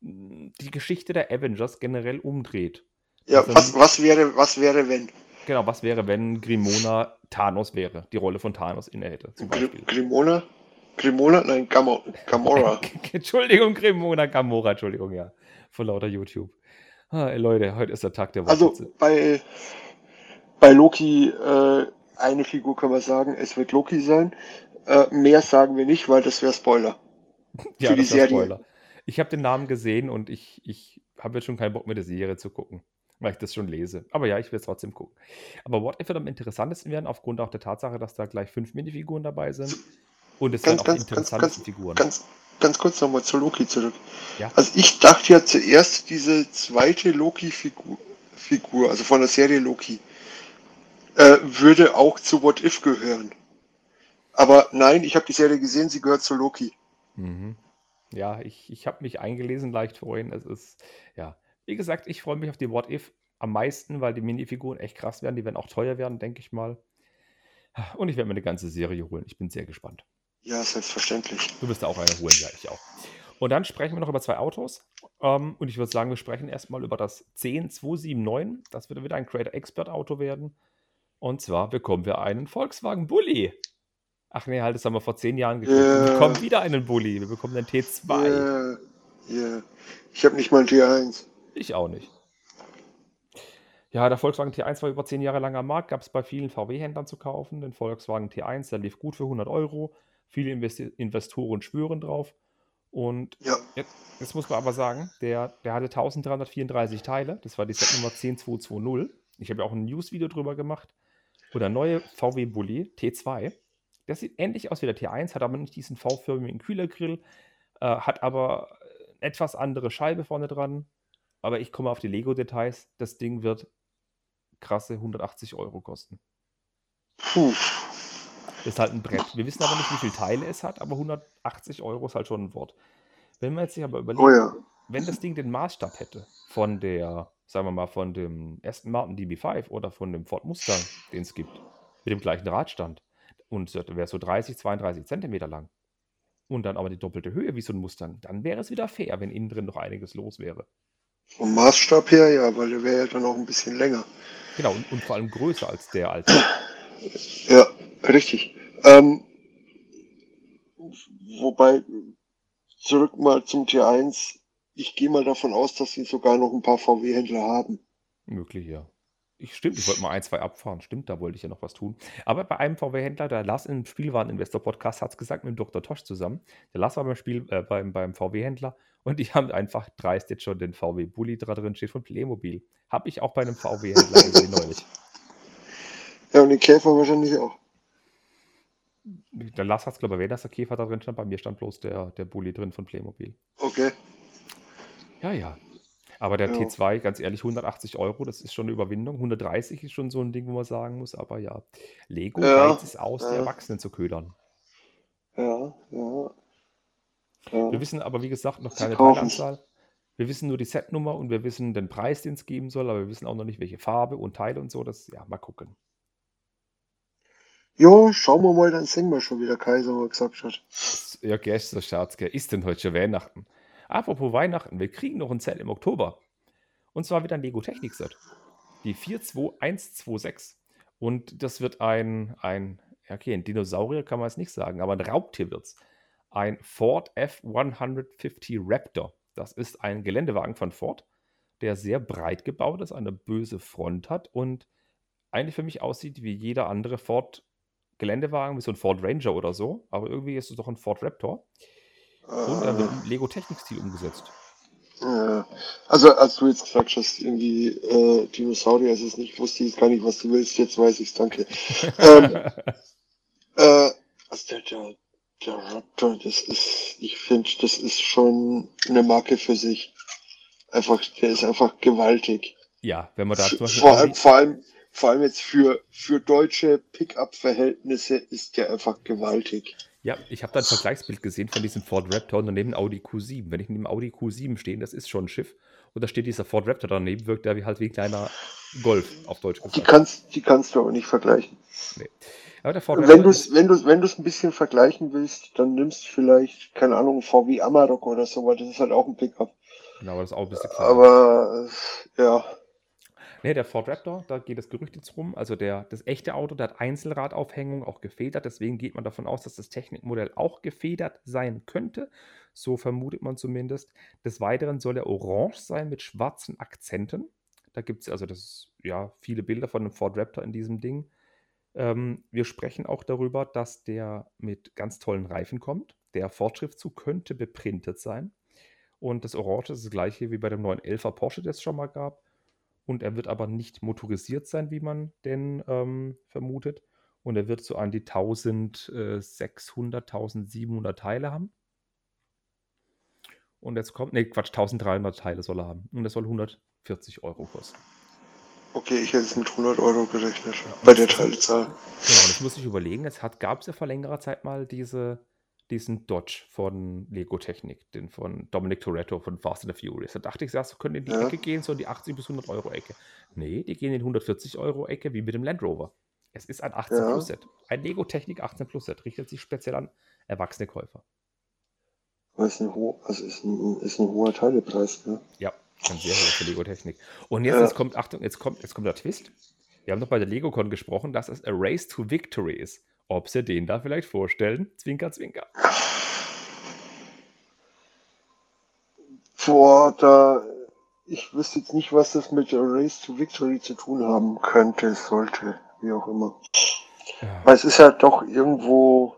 mh, die Geschichte der Avengers generell umdreht. ja. Also- Was, was wäre, was wäre, wenn? Genau, was wäre, wenn Grimona Thanos wäre, die Rolle von Thanos inne hätte, zum Gr Beispiel. Grimona? Grimona? Nein, Gamo Gamora. Entschuldigung, Grimona Gamora, Entschuldigung, ja. Von lauter YouTube. Ah, Leute, heute ist der Tag der Also Wortwitze. bei, bei Loki äh, eine Figur kann man sagen, es wird Loki sein. Äh, mehr sagen wir nicht, weil das wäre Spoiler. Ja, für die Serie. Spoiler. Ich habe den Namen gesehen und ich, ich habe jetzt schon keinen Bock mehr, die Serie zu gucken, weil ich das schon lese. Aber ja, ich will es trotzdem gucken. Aber What If wird am interessantesten werden, aufgrund auch der Tatsache, dass da gleich fünf Minifiguren dabei sind. Und es Ganz, werden auch ganz, interessantesten ganz, Figuren. ganz, ganz kurz nochmal zu Loki zurück. Ja. Also ich dachte ja zuerst, diese zweite Loki-Figur, Figur, also von der Serie Loki, äh, würde auch zu What If gehören. Aber nein, ich habe die Serie gesehen, sie gehört zu Loki. Mhm. Ja, ich, ich habe mich eingelesen leicht vorhin. Es ist, ja, wie gesagt, ich freue mich auf die What If am meisten, weil die Minifiguren echt krass werden. Die werden auch teuer werden, denke ich mal. Und ich werde mir eine ganze Serie holen. Ich bin sehr gespannt. Ja, selbstverständlich. Du wirst da auch eine holen, ja, ich auch. Und dann sprechen wir noch über zwei Autos. Ähm, und ich würde sagen, wir sprechen erstmal über das 10279. Das wird wieder ein Creator Expert Auto werden. Und zwar bekommen wir einen Volkswagen Bulli. Ach nee, halt, das haben wir vor zehn Jahren gekriegt. Wir Ja. bekommen wieder einen Bulli. Wir bekommen einen T2. Ja, ja. Ich habe nicht mal ein T1. Ich auch nicht. Ja, der Volkswagen T1 war über zehn Jahre lang am Markt, gab es bei vielen VW-Händlern zu kaufen. Den Volkswagen T1, der lief gut für 100 Euro. Viele Investi Investoren schwören drauf. Und Ja, jetzt, jetzt muss man aber sagen, der, der hatte 1334 Teile. Das war die Setnummer 10220. Ich habe ja auch ein News-Video drüber gemacht. Und der neue VW Bulli T2, der sieht ähnlich aus wie der T1, hat aber nicht diesen V-förmigen Kühlergrill, äh, hat aber etwas andere Scheibe vorne dran. Aber ich komme auf die Lego-Details. Das Ding wird krasse 180 Euro kosten. puh. Das ist halt ein Brett. Wir wissen aber nicht, wie viele Teile es hat, aber 180 Euro ist halt schon ein Wort. Wenn man jetzt sich aber überlegt, Oh ja. wenn das Ding den Maßstab hätte von der, sagen wir mal, von dem Aston Martin DB5 oder von dem Ford Mustang, den es gibt, mit dem gleichen Radstand und der wäre so 30, 32 Zentimeter lang und dann aber die doppelte Höhe wie so ein Mustang, dann wäre es wieder fair, wenn innen drin noch einiges los wäre. Vom Maßstab her, ja, weil der wäre ja dann auch ein bisschen länger. Genau, und, und vor allem größer als der alte. Ja, Richtig. Ähm, wobei, zurück mal zum T1. Ich gehe mal davon aus, dass sie sogar noch ein paar VW-Händler haben. Möglich, ja. Ich, stimmt, ich wollte mal ein, zwei abfahren. Stimmt, da wollte ich ja noch was tun. Aber bei einem VW-Händler, der Lars im Spielwareninvestor-Podcast hat es gesagt, mit dem Dr. Tosch zusammen. Der Lars war beim Spiel, äh, beim, beim VW-Händler und die haben einfach dreist jetzt schon den VW Bulli da drin steht von Playmobil. Habe ich auch bei einem VW-Händler gesehen neulich. Ja, und den Käfer wahrscheinlich auch. Der Lars hat es, glaube ich, erwähnt, dass der Käfer da drin stand. Bei mir stand bloß der, der Bulli drin von Playmobil. Okay. Ja, ja. Aber der Ja. T2, ganz ehrlich, 180 Euro, das ist schon eine Überwindung. 130 ist schon so ein Ding, wo man sagen muss, aber ja, Lego Ja, reizt es aus, die ja. Erwachsenen zu ködern. Ja, ja. Wir wissen aber, wie gesagt, noch keine. Teilanzahl. Wir wissen nur die Setnummer und wir wissen den Preis, den es geben soll, aber wir wissen auch noch nicht, welche Farbe und Teile und so. Das, ja, mal gucken. Jo, schauen wir mal, dann singen wir schon, wie der Kaiser mal gesagt hat. Ja, gestern Scherz, gell? Ist denn heute schon Weihnachten? Apropos Weihnachten, wir kriegen noch ein Set im Oktober. Und zwar wieder ein Lego Technik Set. Die 42126. Und das wird ein, ein, okay, ein Dinosaurier kann man es nicht sagen, aber ein Raubtier wird's. Ein Ford F-150 Raptor. Das ist ein Geländewagen von Ford, der sehr breit gebaut ist, eine böse Front hat und eigentlich für mich aussieht wie jeder andere Ford Geländewagen, wie so ein Ford Ranger oder so. Aber irgendwie ist es doch ein Ford Raptor. Und da wird Äh, Lego Technik-Stil umgesetzt. Ja. Also, als du jetzt gesagt hast, irgendwie äh, Dinosaurier ist es nicht, wusste ich gar nicht, was du willst. Jetzt weiß ich's, danke. ähm, äh, also der, der, der Raptor, das ist, ich finde, das ist schon eine Marke für sich. Einfach, der ist einfach gewaltig. ja, wenn man da zum Beispiel Vor allem, vor allem, vor allem jetzt für, für deutsche Pickup-Verhältnisse ist der einfach gewaltig. Ja, ich habe da ein Vergleichsbild gesehen von diesem Ford Raptor und daneben Audi Q7. Wenn ich neben Audi Q7 stehe, das ist schon ein Schiff, und da steht dieser Ford Raptor daneben, wirkt der wie halt wie ein kleiner Golf, auf Deutsch Die gesagt. kannst, die kannst du aber nicht vergleichen. Aber der Ford Wenn du es wenn du's, wenn du's ein bisschen vergleichen willst, dann nimmst du vielleicht, keine Ahnung, VW Amarok oder so, weil das ist halt auch ein Pickup. genau, aber das ist auch ein bisschen kleiner. Aber ja, Ne, der Ford Raptor, da geht das Gerücht jetzt rum. Also der, das echte Auto, der hat Einzelradaufhängung, auch gefedert. Deswegen geht man davon aus, dass das Technikmodell auch gefedert sein könnte. So vermutet man zumindest. Des Weiteren soll er orange sein mit schwarzen Akzenten. Da gibt es also das, ja, viele Bilder von einem Ford Raptor in diesem Ding. Ähm, wir sprechen auch darüber, dass der mit ganz tollen Reifen kommt. Der Ford-Schriftzug könnte beprintet sein. Und das Orange ist das gleiche wie bei dem 911er Porsche, der es schon mal gab. Und er wird aber nicht motorisiert sein, wie man denn ähm, vermutet. Und er wird so an die 1600, 1700 Teile haben. Und jetzt kommt, ne, Quatsch, 1300 Teile soll er haben. Und er soll 140 Euro kosten. okay, ich hätte es mit 100 Euro gerechnet, bei der Teilzahl. Genau, das muss ich überlegen. Es gab es ja vor längerer Zeit mal diese, diesen Dodge von Lego Technik, den von Dominic Toretto von Fast and the Furious. Da dachte ich, das könnte in die Ja. Ecke gehen, so in die 80 bis 100 Euro Ecke. Nee, die gehen in die 140 Euro Ecke, wie mit dem Land Rover. Es ist ein 18 Ja. Plus Set. Ein Lego Technik 18 Plus Set. Richtet sich speziell an erwachsene Käufer. Das ist ein, ho also ist ein, ist ein hoher Teilepreis, ne? Ja, ein sehr hoher für Lego Technik. Und jetzt, Ja. jetzt kommt, Achtung, jetzt kommt, jetzt kommt der Twist. Wir haben doch bei der LegoCon gesprochen, dass es a Race to Victory ist. Ob sie den da vielleicht vorstellen? Zwinker, zwinker. Boah, da, ich wüsste jetzt nicht, was das mit der Race to Victory zu tun haben könnte, sollte, wie auch immer. Ja. Weil es ist ja doch irgendwo,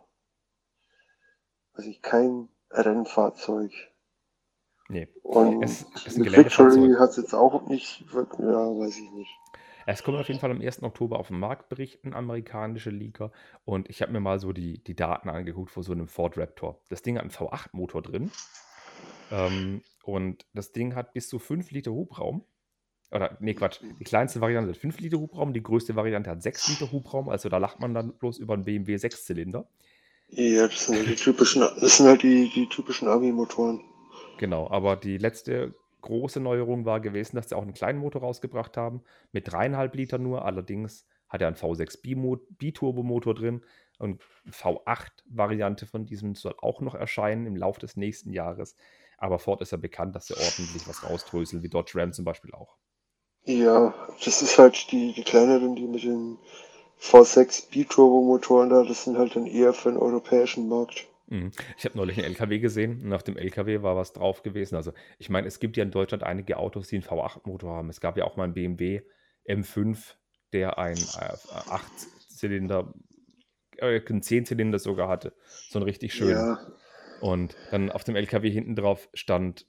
weiß ich, kein Rennfahrzeug. Nee. Und Es mit Victory hat es jetzt auch nicht, ja, weiß ich nicht. Es kommt auf jeden Fall am 1. Oktober auf den Markt, berichten amerikanische Leaker. Und ich habe mir mal so die, die Daten angeguckt von so einem Ford Raptor. Das Ding hat einen V8-Motor drin. Ähm, und das Ding hat bis zu 5 Liter Hubraum. Oder, nee, Quatsch. Die kleinste Variante hat 5 Liter Hubraum, die größte Variante hat 6 Liter Hubraum. Also da lacht man dann bloß über einen BMW 6-Zylinder. Ja, das sind halt die typischen, das sind halt die, die typischen Ami-Motoren. Genau, aber die letzte große Neuerung war gewesen, dass sie auch einen kleinen Motor rausgebracht haben, mit 3,5 Liter nur. Allerdings hat er einen V6 Bimo- Biturbomotor drin und V8-Variante von diesem soll auch noch erscheinen im Laufe des nächsten Jahres. Aber Ford ist ja bekannt, dass sie ordentlich was rausdröseln, wie Dodge Ram zum Beispiel auch. Ja, das ist halt die, die kleineren, die mit den V6 Biturbo-Motoren da, das sind halt dann eher für den europäischen Markt. Mhm. Ich habe neulich einen LKW gesehen und auf dem LKW war was drauf gewesen. Also, ich meine, es gibt ja in Deutschland einige Autos, die einen V8-Motor haben. Es gab ja auch mal einen BMW M5, der ein äh, 8-Zylinder, äh, einen 10-Zylinder sogar hatte. So ein richtig schön. Ja, Und dann auf dem LKW hinten drauf stand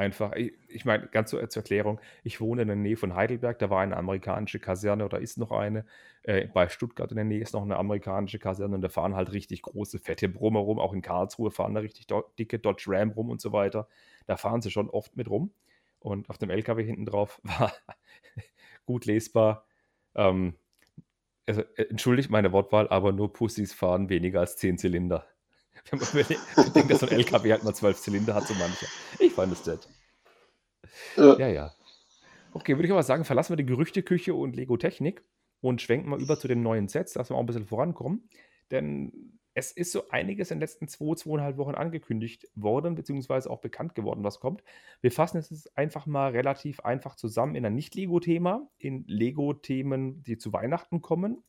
einfach, ich, ich meine, ganz so zur Erklärung, ich wohne in der Nähe von Heidelberg, da war eine amerikanische Kaserne oder ist noch eine. Äh, bei Stuttgart in der Nähe ist noch eine amerikanische Kaserne und da fahren halt richtig große, fette Brummer rum. Auch in Karlsruhe fahren da richtig do- dicke Dodge Ram rum und so weiter. Da fahren sie schon oft mit rum. Und auf dem LKW hinten drauf war gut lesbar. Ähm, also, äh, entschuldigt meine Wortwahl, aber nur Pussys fahren weniger als 10 Zylinder. Wenn man denke, dass so ein LKW halt mal 12 Zylinder hat, so mancher. Ich fand es nett. äh, Ja, ja. Okay, würde ich aber sagen, verlassen wir die Gerüchteküche und Lego-Technik und schwenken mal über zu den neuen Sets, dass wir auch ein bisschen vorankommen. Denn es ist so einiges in den letzten zwei, zweieinhalb Wochen angekündigt worden, beziehungsweise auch bekannt geworden, was kommt. Wir fassen es jetzt einfach mal relativ einfach zusammen in ein Nicht-Lego-Thema, in Lego-Themen, die zu Weihnachten kommen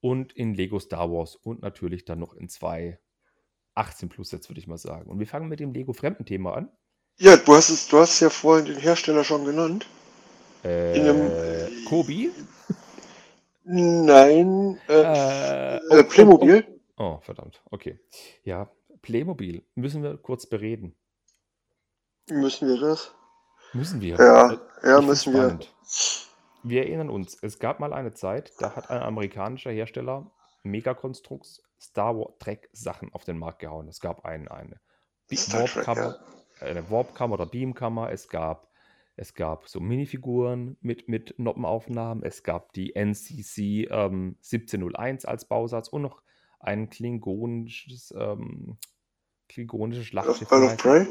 und in Lego Star Wars und natürlich dann noch in zwei 18-Plus-Sets, würde ich mal sagen. Und wir fangen mit dem Lego-Fremden-Thema an. ja, du hast es, du hast ja vorhin den Hersteller schon genannt. In einem, Äh, Kobi? nein, äh, Äh, äh, oh, oh, Playmobil. oh, oh, verdammt. Okay. Ja, Playmobil müssen wir kurz bereden. Müssen wir das? Müssen wir. Ja, Äh, ja, ich müssen wir. spannend. Wir erinnern uns, es gab mal eine Zeit, da hat ein amerikanischer Hersteller Megakonstrukts Star Wars Trek Sachen auf den Markt gehauen. Es gab ein, eine Warpkammer, eine Warpkammer oder Beamkammer, es gab, es gab so Minifiguren mit, mit Noppenaufnahmen, es gab die NCC ähm, 1701 als Bausatz und noch ein klingonisches, ähm, klingonisches Schlachtschiff. Bird of Prey?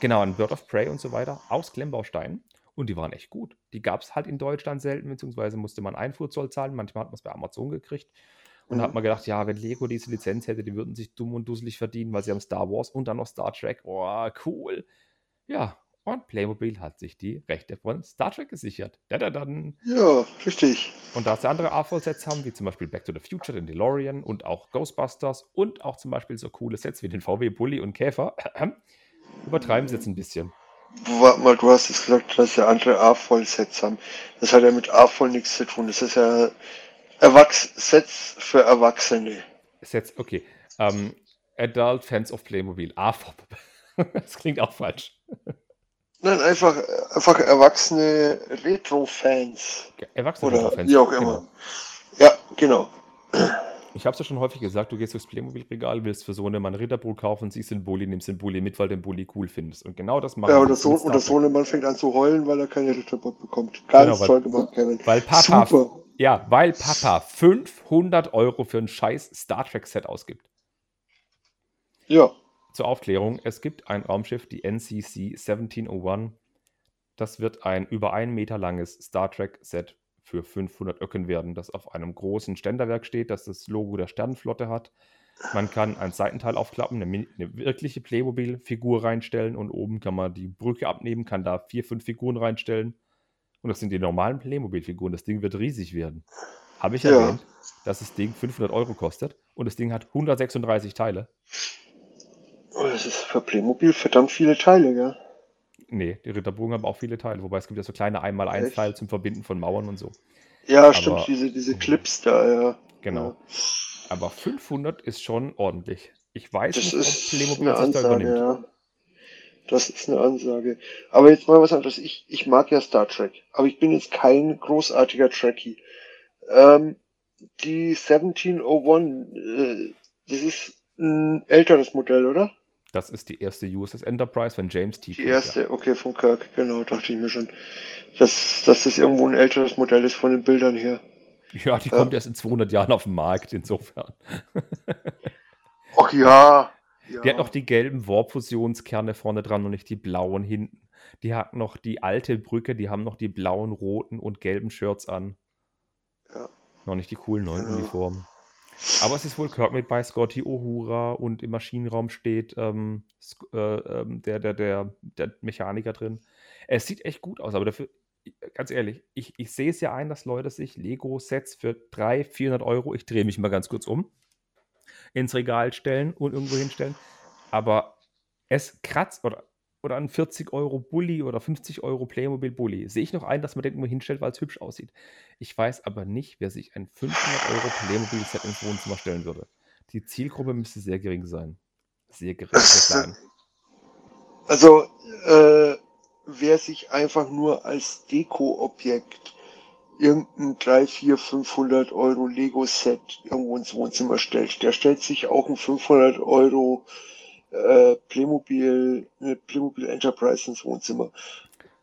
Genau, ein Bird of Prey und so weiter aus Klemmbausteinen. Und die waren echt gut. Die gab es halt in Deutschland selten, beziehungsweise musste man Einfuhrzoll zahlen. Manchmal hat man es bei Amazon gekriegt. Und da hat Mhm. man gedacht, ja, wenn Lego diese Lizenz hätte, die würden sich dumm und dusselig verdienen, weil sie haben Star Wars und dann noch Star Trek. Oh, cool. Ja, und Playmobil hat sich die Rechte von Star Trek gesichert. Da, da, dann. Ja, richtig. Und da sie andere A-Voll-Sets haben, wie zum Beispiel Back to the Future, den DeLorean und auch Ghostbusters und auch zum Beispiel so coole Sets wie den VW Bully und Käfer, übertreiben sie jetzt ein bisschen. Warte mal, du hast es gesagt, dass ja andere A-Voll-Sets haben. Das hat ja mit A-Voll nichts zu tun. Das ist ja Erwachs Sets für Erwachsene. Sets, okay. Ähm, Adult Fans of Playmobil. AFOP. das klingt auch falsch. Nein, einfach, einfach erwachsene Retro-Fans. Erwachsene Oder Fans. wie auch immer. Ja, genau. Ich habe es ja schon häufig gesagt, du gehst durchs Playmobil-Regal, willst für Sohnemann Ritterbull kaufen, siehst den Bulli, nimmst den Bulli mit, weil du den Bulli cool findest. Und genau das machen Ja, oder, mit so, oder Trek. Sohnemann fängt an zu heulen, weil er keine Ritterbock bekommt. Ganz Genau, weil- toll gemacht, Kevin. Weil Papa, Super. ja, weil Papa 500 Euro für ein scheiß Star Trek-Set ausgibt. Ja, Zur Aufklärung, es gibt ein Raumschiff, die NCC 1701. Das wird ein über einen Meter langes Star Trek-Set für 500 Öcken werden, das auf einem großen Ständerwerk steht, das das Logo der Sternenflotte hat. Man kann ein Seitenteil aufklappen, eine, eine wirkliche Playmobil-Figur reinstellen und oben kann man die Brücke abnehmen, kann da vier, fünf Figuren reinstellen. Und das sind die normalen Playmobil-Figuren. Das Ding wird riesig werden. Habe ich Ja. erwähnt, dass das Ding 500 Euro kostet und das Ding hat 136 Teile. Oh, das ist für Playmobil verdammt viele Teile, ja. Nee, die Ritterbogen haben auch viele Teile, wobei es gibt ja so kleine Echt? 1x1-Teile zum Verbinden von Mauern und so. Ja, stimmt, Aber- diese, diese Clips da, ja. Genau. Aber 500 ist schon ordentlich. Ich weiß Das nicht, ob ist Playmobil eine sich da Ansage, übernimmt. ja. Das ist eine Ansage. Aber jetzt mal was anderes. Ich, ich mag ja Star Trek, aber ich bin jetzt kein großartiger Trekkie. Ähm, die 1701, äh, das ist ein älteres Modell, oder? Das ist die erste USS Enterprise von James T. Die Kirk, erste, okay, von Kirk, genau, dachte ich mir schon. Dass, dass das irgendwo ein älteres Modell ist von den Bildern her. Ja, ja die Ja. kommt erst in 200 Jahren auf den Markt, insofern. Ach ja. ja. Die hat noch die gelben Warp-Fusionskerne vorne dran und nicht die blauen hinten. Die hat noch die alte Brücke, die haben noch die blauen, roten und gelben Shirts an. Ja. Noch nicht die coolen neuen Genau. Uniformen. Aber es ist wohl Kirk mit bei Scotty Uhura und im Maschinenraum steht ähm, äh, ähm, der, der, der, der Mechaniker drin. Es sieht echt gut aus, aber dafür ganz ehrlich, ich, ich sehe es ja ein, dass Leute sich Lego-Sets für 300, 400 Euro, ich drehe mich mal ganz kurz um, ins Regal stellen und irgendwo hinstellen. Aber es kratzt oder, oder ein 40 Euro Bulli oder 50 Euro Playmobil Bulli. Sehe ich noch ein, dass man den irgendwo hinstellt, weil es hübsch aussieht. Ich weiß aber nicht, wer sich ein 500 Euro Playmobil Set ins Wohnzimmer stellen würde. Die Zielgruppe müsste sehr gering sein. Sehr gering, sehr klein. Also, äh, wer sich einfach nur als Deko-Objekt irgendein 3, 4, 500 Euro Lego-Set irgendwo ins Wohnzimmer stellt, der stellt sich auch ein 500 Euro äh, Playmobil, eine Playmobil Enterprise ins Wohnzimmer.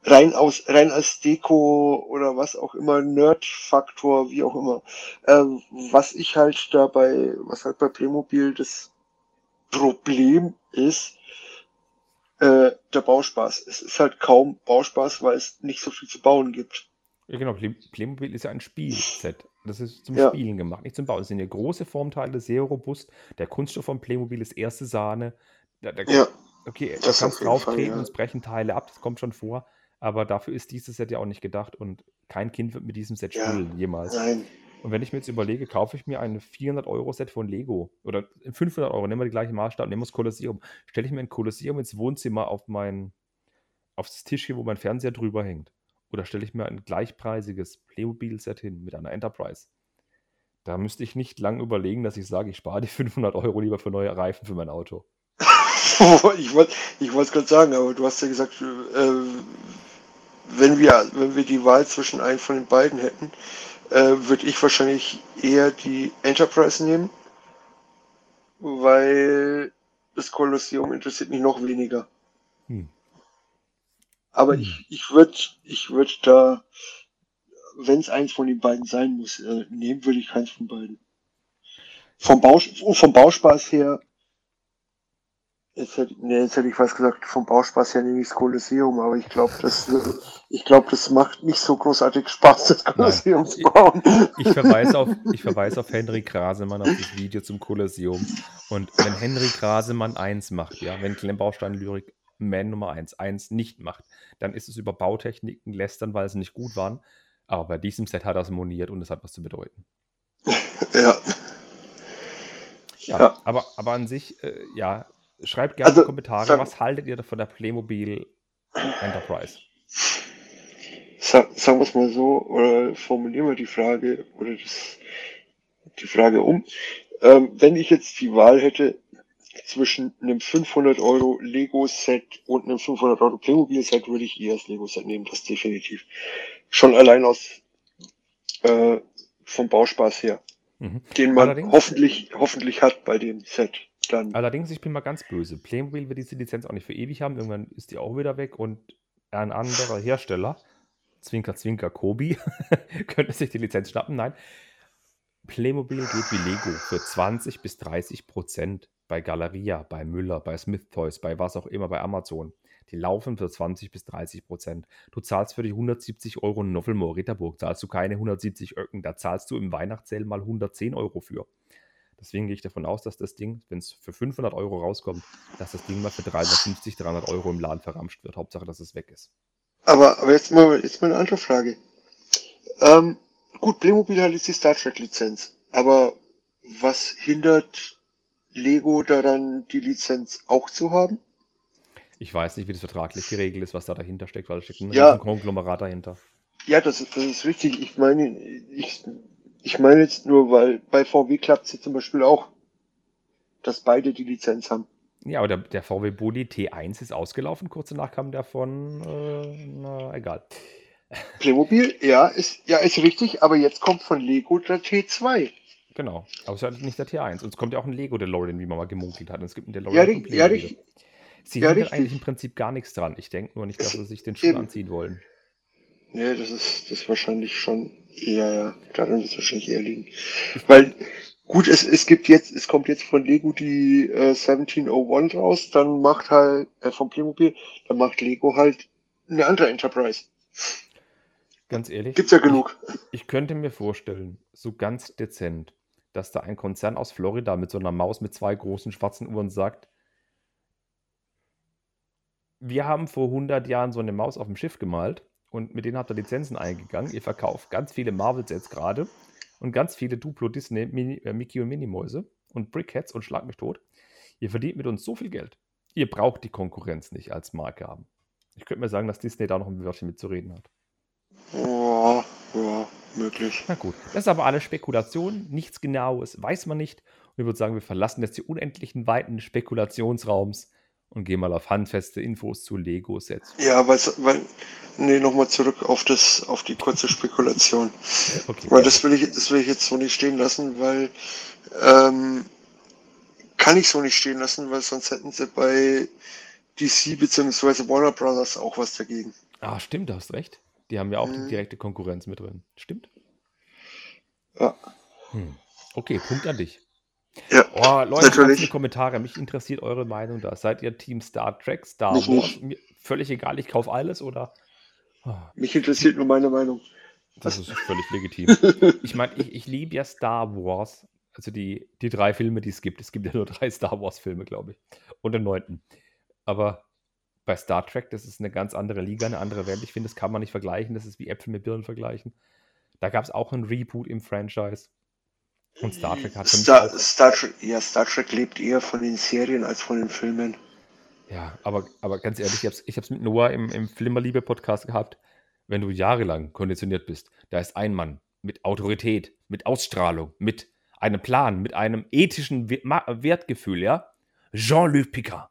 Rein aus, rein als Deko oder was auch immer, Nerd-Faktor, wie auch immer. Äh, was ich halt dabei, was halt bei Playmobil das Problem ist, äh, der Bauspaß. Es ist halt kaum Bauspaß, weil es nicht so viel zu bauen gibt. Ja, genau. Play- Playmobil ist ja ein Spielset. Das ist zum Ja. Spielen gemacht, nicht zum Bauen. Es sind ja große Formteile, sehr robust. Der Kunststoff von Playmobil ist erste Sahne. Da, da, Ja, okay, das kannst drauftreten ja. und es brechen Teile ab, das kommt schon vor. Aber dafür ist dieses Set ja auch nicht gedacht und kein Kind wird mit diesem Set Ja, spielen, jemals. nein. Und wenn ich mir jetzt überlege, kaufe ich mir ein 400-Euro-Set von Lego oder 500 Euro, nehmen wir die gleiche Maßstab, nehmen wir das Kolosseum, stelle ich mir ein Kolosseum ins Wohnzimmer auf mein, auf das Tischchen, wo mein Fernseher drüber hängt. Oder stelle ich mir ein gleichpreisiges Playmobil-Set hin mit einer Enterprise. Da müsste ich nicht lang überlegen, dass ich sage, ich spare die 500 Euro lieber für neue Reifen für mein Auto. ich wollte ich wollte es gerade sagen, aber du hast ja gesagt, äh, wenn wir wenn wir die Wahl zwischen einem von den beiden hätten, äh, würde ich wahrscheinlich eher die Enterprise nehmen, weil das Kolosseum interessiert mich noch weniger. Hm. Aber Hm. ich ich würde ich würde da, wenn es eins von den beiden sein muss, äh, nehmen würde ich keins von beiden. Vom, Baus vom Bauspaß her, jetzt hätte, nee, jetzt hätte ich was gesagt, vom Bauspaß her nehme ich das Kolosseum, aber ich glaube, das, ich glaube, das macht nicht so großartig Spaß, das Kolosseum zu bauen. Ich verweise auf, ich verweise auf Henry Krasemann, auf das Video zum Kolosseum. Und wenn Henry Krasemann eins macht, ja, wenn Klemmbaustein Lyrik Man Nummer eins eins nicht macht, dann ist es über Bautechniken lästern, weil sie nicht gut waren. Aber bei diesem Set hat er es moniert und es hat was zu bedeuten. Ja, Ja, Ja. Aber, aber an sich, äh, ja, schreibt gerne Also, in die Kommentare, sag- was haltet ihr von der Playmobil Enterprise? Sa sagen wir es mal so, oder formulieren wir die Frage, oder das, die Frage um. Ähm, wenn ich jetzt die Wahl hätte zwischen einem 500 Euro Lego-Set und einem 500 Euro Playmobil-Set, würde ich eher das Lego-Set nehmen, das definitiv. Schon allein aus äh, vom Bauspaß her, Mhm. den man Allerdings- hoffentlich hoffentlich hat bei dem Set. Dann Allerdings, ich bin mal ganz böse. Playmobil wird diese Lizenz auch nicht für ewig haben. Irgendwann ist die auch wieder weg und ein anderer Hersteller, Zwinker, Zwinker, Kobi, könnte sich die Lizenz schnappen. Nein. Playmobil geht wie Lego für 20 bis 30 Prozent bei Galeria, bei Müller, bei Smith Toys, bei was auch immer, bei Amazon. Die laufen für 20 bis 30 Prozent. Du zahlst für die 170 Euro in Noffelmoor Ritterburg, zahlst du keine 170 Öcken, da zahlst du im Weihnachtssale mal 110 Euro für. Deswegen gehe ich davon aus, dass das Ding, wenn es für 500 Euro rauskommt, dass das Ding mal für 350, 300 Euro im Laden verramscht wird. Hauptsache, dass es weg ist. Aber, aber jetzt mal, jetzt mal eine andere Frage. Ähm, gut, Playmobil hat jetzt die Star Trek Lizenz. Aber was hindert Lego daran, die Lizenz auch zu haben? Ich weiß nicht, wie das vertraglich geregelt ist, was da dahinter steckt, weil da steckt ein Ja. Konglomerat dahinter. Ja, das ist, das ist richtig. Ich meine, ich, ich meine jetzt nur, weil bei VW klappt es ja zum Beispiel auch, dass beide die Lizenz haben. Ja, aber der, der VW Bulli T1 ist ausgelaufen. Kurz danach kam der von, äh, na, egal. Playmobil, ja, ist, ja, ist richtig, aber jetzt kommt von Lego der T2. Genau. Aber es ist halt nicht der T1. Und es kommt ja auch ein Lego DeLorean, wie man mal gemunkelt hat. Und es gibt einen Ja, DeLorean von ri- ja, richtig. Sie ja, hindern richtig. eigentlich im Prinzip gar nichts dran. Ich denke nur nicht, dass sie sich den Schuh anziehen wollen. Nee, das ist, das ist wahrscheinlich schon eher, ja, daran wird es wahrscheinlich eher liegen. Weil, gut, es, es gibt jetzt, es kommt jetzt von Lego die äh, 1701 raus, dann macht halt, äh, vom Playmobil, dann macht Lego halt eine andere Enterprise. Ganz ehrlich. Gibt's ja genug. Ich, ich könnte mir vorstellen, so ganz dezent, dass da ein Konzern aus Florida mit so einer Maus mit zwei großen schwarzen Uhren sagt, wir haben vor 100 Jahren so eine Maus auf dem Schiff gemalt und mit denen habt ihr Lizenzen eingegangen. Ihr verkauft ganz viele Marvel-Sets gerade und ganz viele Duplo Disney Mini, äh, Mickey und Minimäuse und Brickheads und Schlag mich tot. Ihr verdient mit uns so viel Geld. Ihr braucht die Konkurrenz nicht als Marke haben. Ich könnte mir sagen, dass Disney da noch ein Wörtchen mitzureden hat. Ja, ja, möglich. Na gut, das ist aber alles Spekulation, nichts Genaues weiß man nicht. Und ich würde sagen, wir verlassen jetzt die unendlichen Weiten des Spekulationsraums und gehen mal auf handfeste Infos zu Lego-Sets. Ja, weil, weil nee, nochmal zurück auf das, auf die kurze Spekulation. Okay. Weil das will ich, das will ich jetzt so nicht stehen lassen, weil ähm, kann ich so nicht stehen lassen, weil sonst hätten sie bei DC bzw. Warner Brothers auch was dagegen. Ah, stimmt, du hast recht. Die haben ja auch die Mhm. direkte Konkurrenz mit drin. Stimmt. Ja, Hm. Okay, Punkt an dich. Ja. Oh, Leute, Natürlich. schreibt in die Kommentare. Mich interessiert eure Meinung da. Seid ihr Team Star Trek, Star Wars? nicht. Mir völlig egal, ich kaufe alles oder. Ah, Mich interessiert nur meine Meinung. Das ist völlig legitim. Ich meine, ich, ich liebe ja Star Wars. Also die, die drei Filme, die es gibt. Es gibt ja nur drei Star Wars-Filme, glaube ich. Und den neunten. Aber bei Star Trek, das ist eine ganz andere Liga, eine andere Welt. Ich finde, das kann man nicht vergleichen. Das ist wie Äpfel mit Birnen vergleichen. Da gab es auch einen Reboot im Franchise. Und Star Trek hat Star, Star, Trek, ja, Star Trek lebt eher von den Serien als von den Filmen. Ja, aber, aber ganz ehrlich, ich habe es ich hab's mit Noah im, im Flimmerliebe-Podcast gehabt. Wenn du jahrelang konditioniert bist, da ist ein Mann mit Autorität, mit Ausstrahlung, mit einem Plan, mit einem ethischen Wertgefühl, ja? Jean-Luc Picard.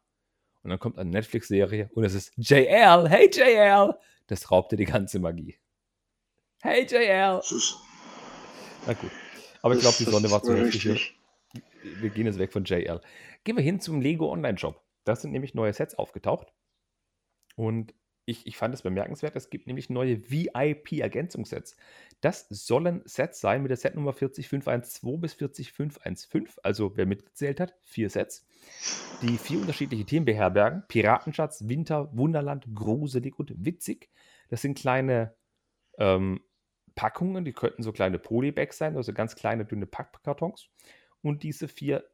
Und dann kommt eine Netflix-Serie und es ist JL, hey JL. Das raubt dir die ganze Magie. Hey JL. Ist, Na gut. Aber ich glaube, die Sonne war zu heftig. richtig. Wir gehen jetzt weg von JL. Gehen wir hin zum Lego Online-Shop. Da sind nämlich neue Sets aufgetaucht. Und ich, ich fand es bemerkenswert, es gibt nämlich neue VIP-Ergänzungssets. Das sollen Sets sein mit der Setnummer 40512 bis 40515. Also wer mitgezählt hat, vier Sets. Die vier unterschiedliche Themen beherbergen. Piratenschatz, Winter, Wunderland, Gruselig und Witzig. Das sind kleine ähm, Packungen, die könnten so kleine Polybags sein, also ganz kleine, dünne Packkartons. Und diese vier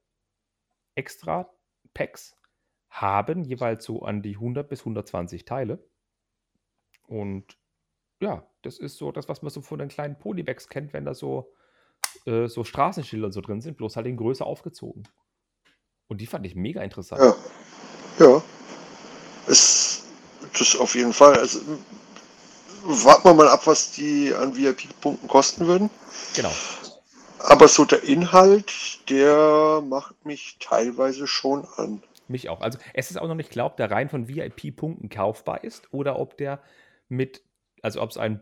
extra Packs haben jeweils so an die 100 bis 120 Teile. Und ja, das ist so das, was man so von den kleinen Polybags kennt, wenn da so, äh, so Straßenschilder so drin sind, bloß halt in Größe aufgezogen. Und die fand ich mega interessant. Ja. Ja. Es, das auf jeden Fall. Also, warten wir mal ab, was die an VIP-Punkten kosten würden. Genau. Aber so der Inhalt, der macht mich teilweise schon an. Mich auch. Also es ist auch noch nicht klar, ob der rein von VIP-Punkten kaufbar ist oder ob der mit, also ob es ein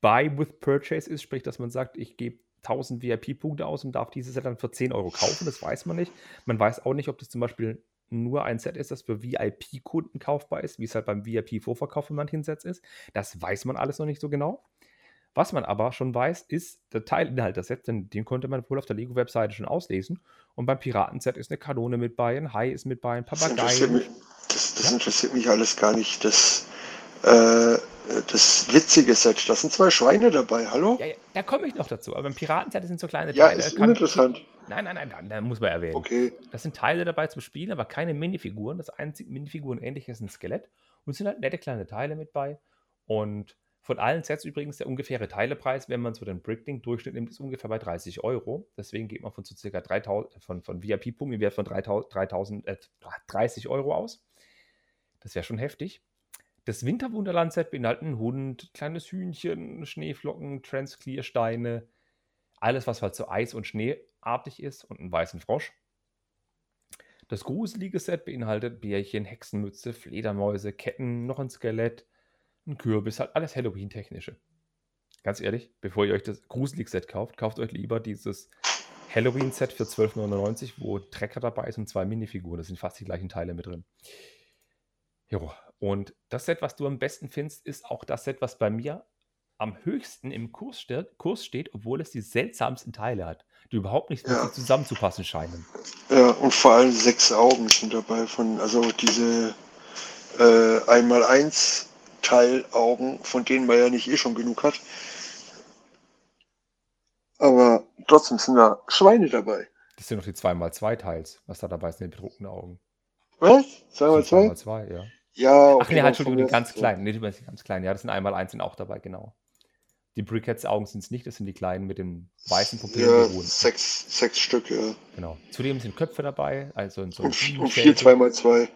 Buy with Purchase ist, sprich, dass man sagt, ich gebe 1000 VIP-Punkte aus und darf dieses Set dann für 10 Euro kaufen. Das weiß man nicht. Man weiß auch nicht, ob das zum Beispiel nur ein Set ist, das für VIP-Kunden kaufbar ist, wie es halt beim VIP-Vorverkauf für manchen Sets ist. Das weiß man alles noch nicht so genau. Was man aber schon weiß, ist der Teilinhalt des Sets, denn den konnte man wohl auf der Lego-Webseite schon auslesen. Und beim Piraten-Set ist eine Kanone mit bei, ein Hai ist mit bei, ein Das interessiert Papagei. mich, das, das interessiert mich alles gar nicht. Das, äh, das witzige Set, da sind zwei Schweine dabei, hallo? Ja, ja, da komme ich noch dazu. Aber beim Piraten-Set sind so kleine Ja, Teile. ist kann- uninteressant. Nein, nein, nein, nein, da muss man erwähnen. Okay. Das sind Teile dabei zum Spielen, aber keine Minifiguren. Das einzige Minifiguren ähnlich ist ein Skelett. Und es sind halt nette kleine Teile mit bei. Und von allen Sets übrigens der ungefähre Teilepreis, wenn man so den Bricklink-Durchschnitt nimmt, ist ungefähr bei 30 Euro. Deswegen geht man von so circa 3000, von, von VIP-Punkten im Wert von 3000, 3000, äh, 30 Euro aus. Das wäre schon heftig. Das Winterwunderland-Set beinhaltet einen Hund, kleines Hühnchen, Schneeflocken, Transclear-Steine, alles, was halt so Eis- und Schneeartig ist und einen weißen Frosch. Das gruselige Set beinhaltet Bärchen, Hexenmütze, Fledermäuse, Ketten, noch ein Skelett, ein Kürbis, halt alles Halloween-technische. Ganz ehrlich, bevor ihr euch das Gruselig-Set kauft, kauft euch lieber dieses Halloween-Set für 12,99, wo Trecker dabei ist und zwei Minifiguren. Das sind fast die gleichen Teile mit drin. Jo, und das Set, was du am besten findest, ist auch das Set, was bei mir am höchsten im Kurs, ste Kurs steht, obwohl es die seltsamsten Teile hat, die überhaupt nicht Ja. zusammenzupassen scheinen. Ja, und vor allem sechs Augen sind dabei von, also diese äh, 1x1 Teilaugen, von denen man ja nicht eh schon genug hat. Aber trotzdem sind da Schweine dabei. Das sind noch die 2x2 Teils, was da dabei ist, in den bedruckten Augen. Was? Das sind 2x2? 2x2, ja. Ja, Ach okay, nee, halt, Entschuldigung, die ganz kleinen. Nee, die sind ganz klein. Ja, das sind einmal eins sind auch dabei, genau. Die Briquettes-Augen sind es nicht, das sind die kleinen mit den weißen Pupillen, Ja, sechs, sechs Stück, ja. Genau. Zudem sind Köpfe dabei, also in so Und, und vier zweimal zwei.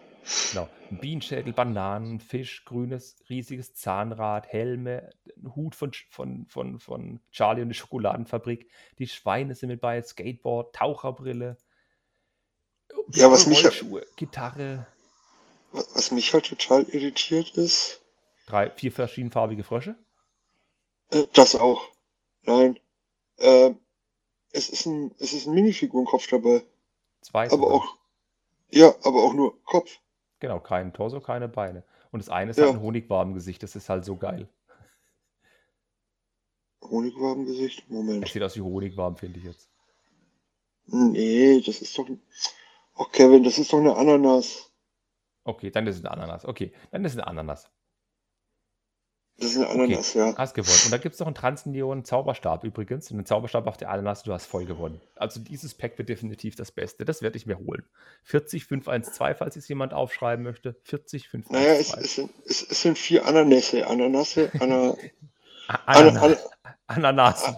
Genau. Ein Bienenschädel, Bananen, Fisch, grünes, riesiges Zahnrad, Helme, ein Hut von, von, von, von Charlie und die Schokoladenfabrik. Die Schweine sind mit bei, Skateboard, Taucherbrille, Ja, was mich- Rollschuhe, Gitarre, Was mich halt total irritiert ist, drei, vier verschiedenfarbige Frösche. äh, das auch. Nein. Äh, es ist ein, es ist ein Minifigurenkopf dabei. Zwei Aber auch, ja, aber auch nur Kopf. Genau, kein Torso, keine Beine. Und das eine ist Ja. halt ein Honigwabengesicht, das ist halt so geil. Honigwabengesicht? Es Moment. sieht aus wie Honigwaben, finde ich jetzt. Nee, das ist doch. Oh, Kevin, das ist doch eine Ananas. Okay, dann ist es ein Ananas. Okay, dann ist es ein Ananas. Das ist eine Ananas, ja. Hast gewonnen. Und da gibt es noch einen Transneon Zauberstab übrigens. Und einen Zauberstab auf der Ananas, du hast voll gewonnen. Also dieses Pack wird definitiv das Beste. Das werde ich mir holen. 40512, falls es jemand aufschreiben möchte. 40512. Naja, es, es, sind, es, es sind vier Ananässe. Ananasse, Ana, Ananas. Ana, Ananasen.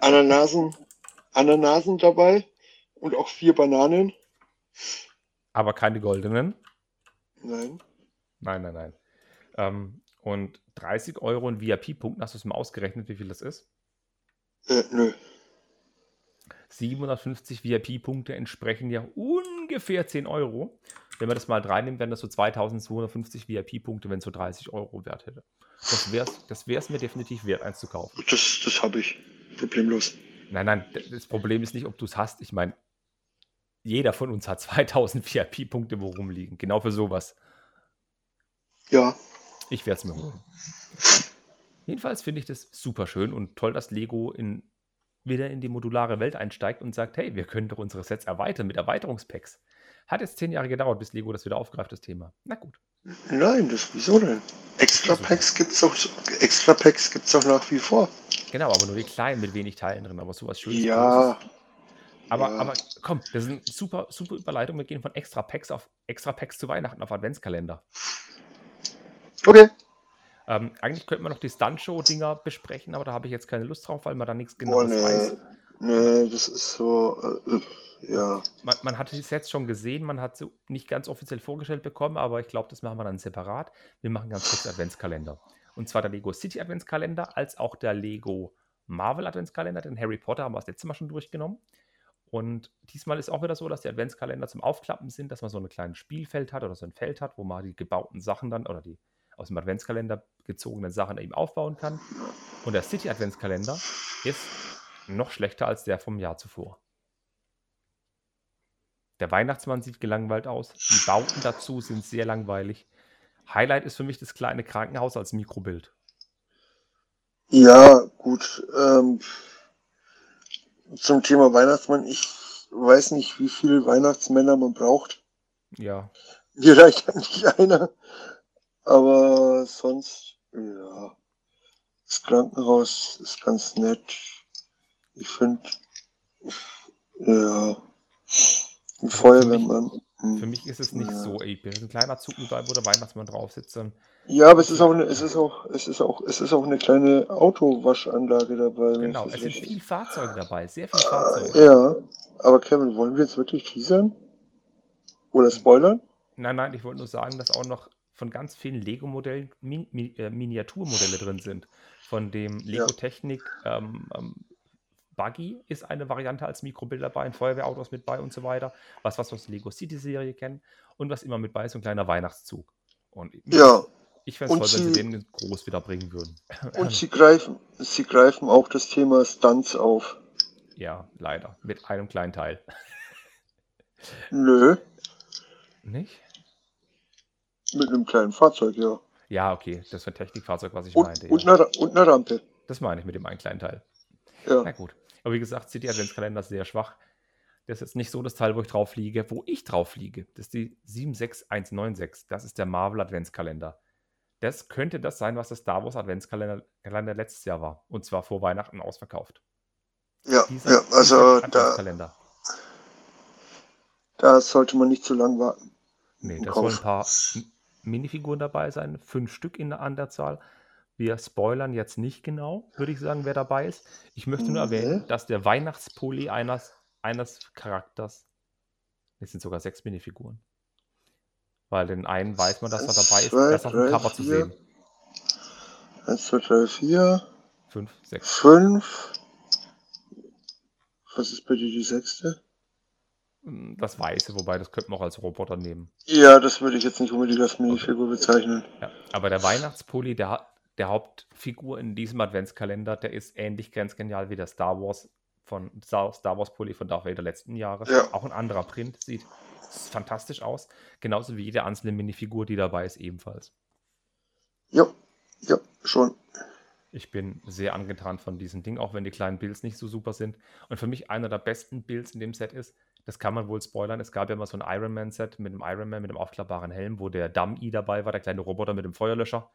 Ananasen, Ananasen dabei und auch vier Bananen. Aber keine goldenen. Nein. Nein, nein, nein. Ähm, und 30 Euro in VIP-Punkten, hast du es mal ausgerechnet, wie viel das ist? Äh, nö. 750 VIP-Punkte entsprechen ja ungefähr 10 Euro. Wenn man das mal reinnimmt, wären das so 2250 VIP-Punkte, wenn es so 30 Euro wert hätte. Das wäre es das wär's mir definitiv wert, eins zu kaufen. Das, das habe ich. Problemlos. Nein, nein, das Problem ist nicht, ob du es hast. Ich meine, jeder von uns hat 2000 VIP-Punkte wo rumliegen. Genau für sowas. Ja. Ich werde es mir holen. Jedenfalls finde ich das super schön und toll, dass Lego in, wieder in die modulare Welt einsteigt und sagt, hey, wir können doch unsere Sets erweitern mit Erweiterungspacks. Hat jetzt zehn Jahre gedauert, bis Lego das wieder aufgreift, das Thema. Na gut. Nein, das wieso denn? Extra Packs gibt's auch Extra Packs gibt's auch nach wie vor. Genau, aber nur die kleinen mit wenig Teilen drin, aber sowas Schönes. Ja. Aber, ja. aber komm, das ist eine super, super Überleitung. Wir gehen von Extra Packs auf Extra Packs zu Weihnachten auf Adventskalender. Okay. Ähm, eigentlich könnten wir noch die Stunt-Show-Dinger besprechen, aber da habe ich jetzt keine Lust drauf, weil man da nichts Boah, genaues weiß. nee. Nee, das ist so. Äh, ja. Man, man hatte die Sets schon gesehen, man hat sie nicht ganz offiziell vorgestellt bekommen, aber ich glaube, das machen wir dann separat. Wir machen ganz kurz Adventskalender. Und zwar der Lego City Adventskalender, als auch der Lego Marvel Adventskalender. Den Harry Potter haben wir das letzte Mal schon durchgenommen. Und diesmal ist auch wieder so, dass die Adventskalender zum Aufklappen sind, dass man so ein kleines Spielfeld hat oder so ein Feld hat, wo man die gebauten Sachen dann oder die aus dem Adventskalender gezogenen Sachen eben aufbauen kann. Und der City Adventskalender ist noch schlechter als der vom Jahr zuvor. Der Weihnachtsmann sieht gelangweilt aus. Die Bauten dazu sind sehr langweilig. Highlight ist für mich das kleine Krankenhaus als Mikrobild. Ja, gut. Ähm, zum Thema Weihnachtsmann, ich weiß nicht, wie viele Weihnachtsmänner man braucht. Ja, Mir reicht eigentlich einer. Aber sonst, ja. Das Krankenhaus ist ganz nett. Ich finde, ja. Ein Also für Feuerwehrmann. hm. für mich ist es nicht Ja. so episch. Ist ein kleiner Zug überall, wo der Weihnachtsmann drauf sitzt. Und Ja, aber es ist auch eine, es ist auch, es ist auch, es ist auch eine kleine Autowaschanlage dabei. genau, es sind viele Fahrzeuge dabei, sehr viele Fahrzeuge. Ja, aber Kevin, wollen wir jetzt wirklich teasern? Oder spoilern? Nein, nein, ich wollte nur sagen, dass auch noch von ganz vielen Lego-Modellen Min Mi äh, Miniaturmodelle drin sind. Von dem Lego Technik ähm, ähm, Buggy ist eine Variante als Mikrobild dabei, ein Feuerwehrautos mit bei und so weiter. Was, was wir aus der Lego City-Serie kennen. Und was immer mit bei ist, so ein kleiner Weihnachtszug. Und Ja, ich fände es Und toll, wenn sie den groß wieder bringen würden. und sie greifen, sie greifen auch das Thema Stunts auf. ja, leider. Mit einem kleinen Teil. Nö, Nicht? mit einem kleinen Fahrzeug, ja. Ja, okay. Das war ein Technikfahrzeug, was ich Und, meinte. und, Ja. eine, und eine Rampe. Das meine ich mit dem einen kleinen Teil. Ja. Na gut. Aber wie gesagt, City Adventskalender ist sehr schwach. Das ist jetzt nicht so das Teil, wo ich drauf liege. Wo ich drauf liege, das ist die 76196. Das ist der Marvel Adventskalender. Das könnte das sein, was der Star Wars Adventskalender Kalender letztes Jahr war. Und zwar vor Weihnachten ausverkauft. Ja, Dieser, ja, also da, da sollte man nicht zu lang warten. Nee, da sollen ein paar Minifiguren dabei sein, fünf Stück in der, an der Zahl. Wir spoilern jetzt nicht genau, würde ich sagen, wer dabei ist. Ich möchte nur erwähnen, dass der Weihnachtspulli eines, eines Charakters, es sind sogar sechs Minifiguren. Weil den einen weiß man, dass er dabei ist, zwei, auf dem drei, Cover zu sehen. 1, 2, 3, 4, Fünf, sechs. 5. Was ist bei dir die sechste? Mm, Das Weiße, wobei das könnte man auch als Roboter nehmen. Ja, das würde ich jetzt nicht unbedingt als Minifigur bezeichnen. Ja. Aber der Weihnachtspulli, der, der Hauptfigur in diesem Adventskalender, der ist ähnlich ganz genial wie der Star Wars von Star Wars Pulli von Darth Vader letzten Jahres. Ja. Auch ein anderer Print, sieht fantastisch aus. Genauso wie jede einzelne Minifigur, die dabei ist, ebenfalls. Ja, ja, schon. Ich bin sehr angetan von diesem Ding, auch wenn die kleinen Builds nicht so super sind. Und für mich einer der besten Builds in dem Set ist, das kann man wohl spoilern, es gab ja mal so ein Iron Man-Set mit dem Iron Man mit dem aufklappbaren Helm, wo der Dummy dabei war, der kleine Roboter mit dem Feuerlöscher.